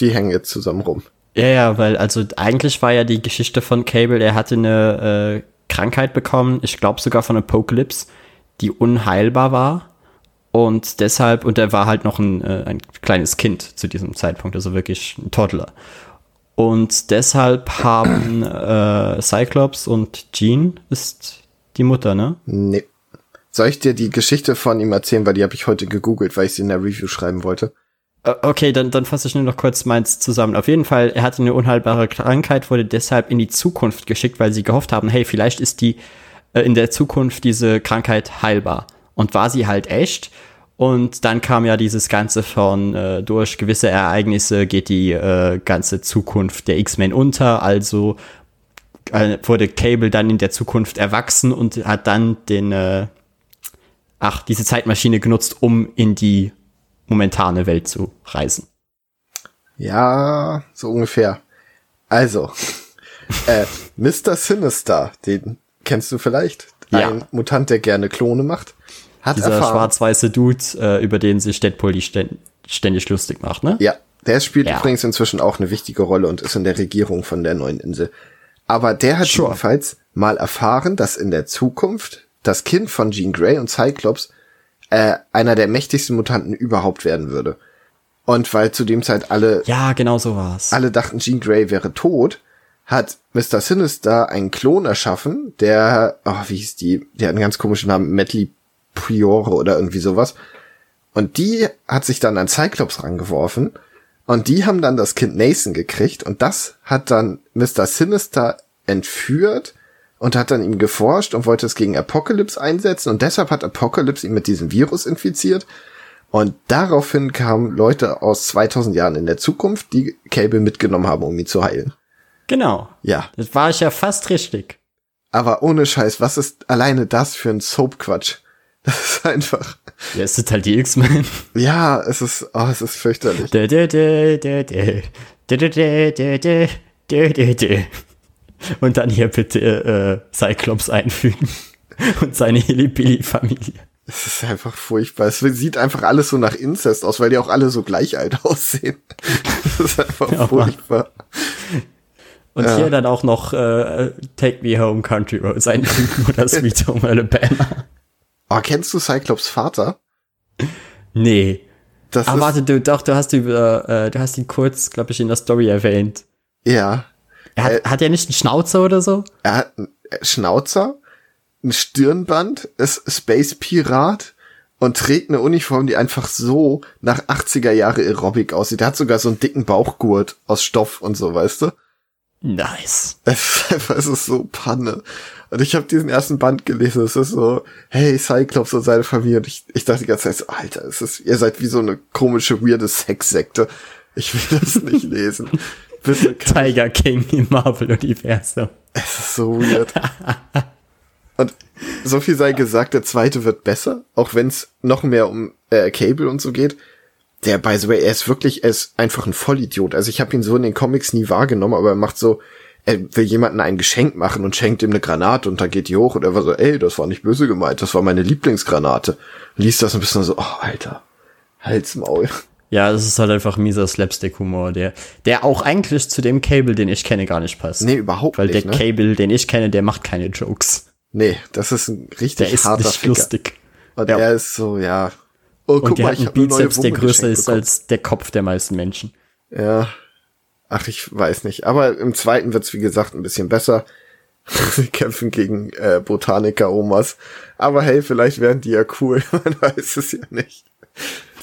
die hängen jetzt zusammen rum. Ja, ja, weil also eigentlich war ja die Geschichte von Cable, er hatte eine äh, Krankheit bekommen, ich glaube sogar von Apocalypse, die unheilbar war. Und deshalb, und er war halt noch ein, äh, ein kleines Kind zu diesem Zeitpunkt, also wirklich ein Toddler. Und deshalb haben äh, Cyclops und Jean ist die Mutter, ne? Nee. Soll ich dir die Geschichte von ihm erzählen, weil die habe ich heute gegoogelt, weil ich sie in der Review schreiben wollte. Äh, Okay, dann, dann fasse ich nur noch kurz meins zusammen. Auf jeden Fall, er hatte eine unheilbare Krankheit, wurde deshalb in die Zukunft geschickt, weil sie gehofft haben, hey, vielleicht ist die äh, in der Zukunft diese Krankheit heilbar. Und war sie halt echt. Und dann kam ja dieses Ganze von, äh, durch gewisse Ereignisse geht die äh, ganze Zukunft der X-Men unter. Also äh, wurde Cable dann in der Zukunft erwachsen und hat dann den, äh, ach, diese Zeitmaschine genutzt, um in die momentane Welt zu reisen. Ja, so ungefähr. Also, äh, Mr. Sinister, den kennst du vielleicht? Ja. Ein Mutant, der gerne Klone macht. Hat Dieser erfahren. schwarz-weiße Dude, äh, über den sich Deadpool die ständ ständig lustig macht, ne? Ja, der spielt Ja. übrigens inzwischen auch eine wichtige Rolle und ist in der Regierung von der neuen Insel. Aber der hat Sure. jedenfalls mal erfahren, dass in der Zukunft das Kind von Jean Grey und Cyclops äh, einer der mächtigsten Mutanten überhaupt werden würde. Und weil zu dem Zeit alle Ja, genau so war's. alle dachten, Jean Grey wäre tot, hat Mr. Sinister einen Klon erschaffen, der, oh, wie hieß die? Der hat einen ganz komischen Namen, Medley Priore oder irgendwie sowas. Und die hat sich dann an Cyclops rangeworfen und die haben dann das Kind Nathan gekriegt und das hat dann Mr. Sinister entführt und hat dann ihm geforscht und wollte es gegen Apocalypse einsetzen und deshalb hat Apocalypse ihn mit diesem Virus infiziert und daraufhin kamen Leute aus 2000 Jahren in der Zukunft, die Cable mitgenommen haben, um ihn zu heilen. Genau. Ja, Das war ich ja fast richtig. aber ohne Scheiß, was ist alleine das für ein Soap-Quatsch? Das ist einfach, Ja, es sind halt die X-Men. ja, es ist, oh, es ist fürchterlich. Und dann hier bitte äh, Cyclops einfügen. Und seine Hilly-Billy-Familie. Es ist einfach furchtbar. Es sieht einfach alles so nach Inzest aus, weil die auch alle so gleich alt aussehen. Das ist einfach Ja, furchtbar. Und Ja. hier dann auch noch äh, Take Me Home Country Roads einfügen oder Sweet Home Alabama. Oh, kennst du Cyclops Vater? Nee. Das Aber ist, warte, du, doch, du hast, über, äh, du hast ihn kurz, glaube ich, in der Story erwähnt. ja. Er hat, Äh, hat er nicht einen Schnauzer oder so? Er hat einen Schnauzer, ein Stirnband, ist Space Pirat und trägt eine Uniform, die einfach so nach 80er Jahre Aerobic aussieht. Er hat sogar so einen dicken Bauchgurt aus Stoff und so, weißt du? Nice. Es ist einfach, es ist so Panne. Und ich habe diesen ersten Band gelesen. Es ist so, hey, Cyclops und seine Familie. Und ich, ich dachte die ganze Zeit so, Alter, es ist, ihr seid wie so eine komische, weirde Sexsekte. Ich will das nicht lesen. Bitte, kann Tiger King im Marvel-Universum. Es ist so weird. und so viel sei gesagt, der zweite wird besser, auch wenn es noch mehr um äh, Cable und so geht. Der, by the way, er ist wirklich, er ist einfach ein Vollidiot. Also ich habe ihn so in den Comics nie wahrgenommen, aber er macht so, er will jemanden ein Geschenk machen und schenkt ihm eine Granate und dann geht die hoch und er war so, ey, das war nicht böse gemeint, das war meine Lieblingsgranate. Liest das ein bisschen so, oh, Alter, Halsmaul. Ja, das ist halt einfach mieser Slapstick-Humor, der, der auch eigentlich zu dem Cable, den ich kenne, gar nicht passt. Nee, überhaupt Weil nicht, der ne? Cable, den ich kenne, der macht keine Jokes. Nee, das ist ein richtig Der ist harter nicht Ficker. lustig. Und Ja. er ist so, ja. Oh, Und der hat einen Bizeps, der größer ist bekommen. als der Kopf der meisten Menschen. Ja. Ach, ich weiß nicht. Aber im zweiten wird's wie gesagt, ein bisschen besser. Sie kämpfen gegen äh, Botaniker-Omas. Aber hey, vielleicht werden die ja cool. Man weiß es ja nicht.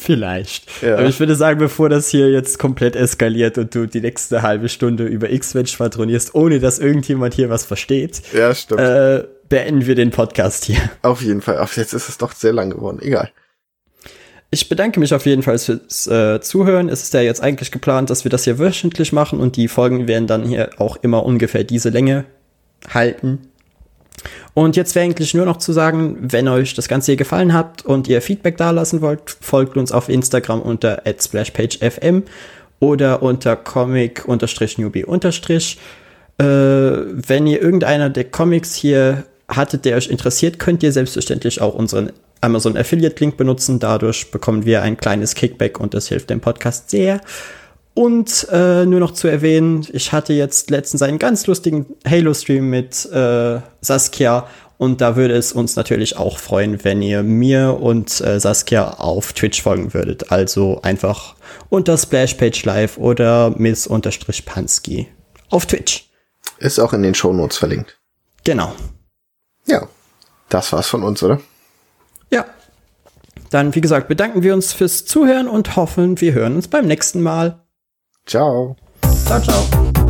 Vielleicht. Ja. Aber ich würde sagen, bevor das hier jetzt komplett eskaliert und du die nächste halbe Stunde über X-Men schwadronierst, ohne dass irgendjemand hier was versteht, Ja, stimmt. äh, beenden wir den Podcast hier. Auf jeden Fall. Ach, jetzt ist es doch sehr lang geworden. Egal. Ich bedanke mich auf jeden Fall fürs äh, Zuhören. Es ist ja jetzt eigentlich geplant, dass wir das hier wöchentlich machen und die Folgen werden dann hier auch immer ungefähr diese Länge halten. Und jetzt wäre eigentlich nur noch zu sagen, wenn euch das Ganze hier gefallen hat und ihr Feedback dalassen wollt, folgt uns auf Instagram unter @splashpagefm oder unter comic-newbie- äh, wenn ihr irgendeiner der Comics hier hattet, der euch interessiert, könnt ihr selbstverständlich auch unseren Amazon Affiliate Link benutzen. Dadurch bekommen wir ein kleines Kickback und das hilft dem Podcast sehr. Und äh, nur noch zu erwähnen, ich hatte jetzt letztens einen ganz lustigen Halo-Stream mit äh, Saskia und da würde es uns natürlich auch freuen, wenn ihr mir und äh, Saskia auf Twitch folgen würdet. Also einfach unter Splashpage Live oder Miss-Pansky auf Twitch. Ist auch in den Shownotes verlinkt. Genau. Ja, das war's von uns, oder? Ja. Dann, wie gesagt, bedanken wir uns fürs Zuhören und hoffen, wir hören uns beim nächsten Mal. Ciao. Ciao, ciao.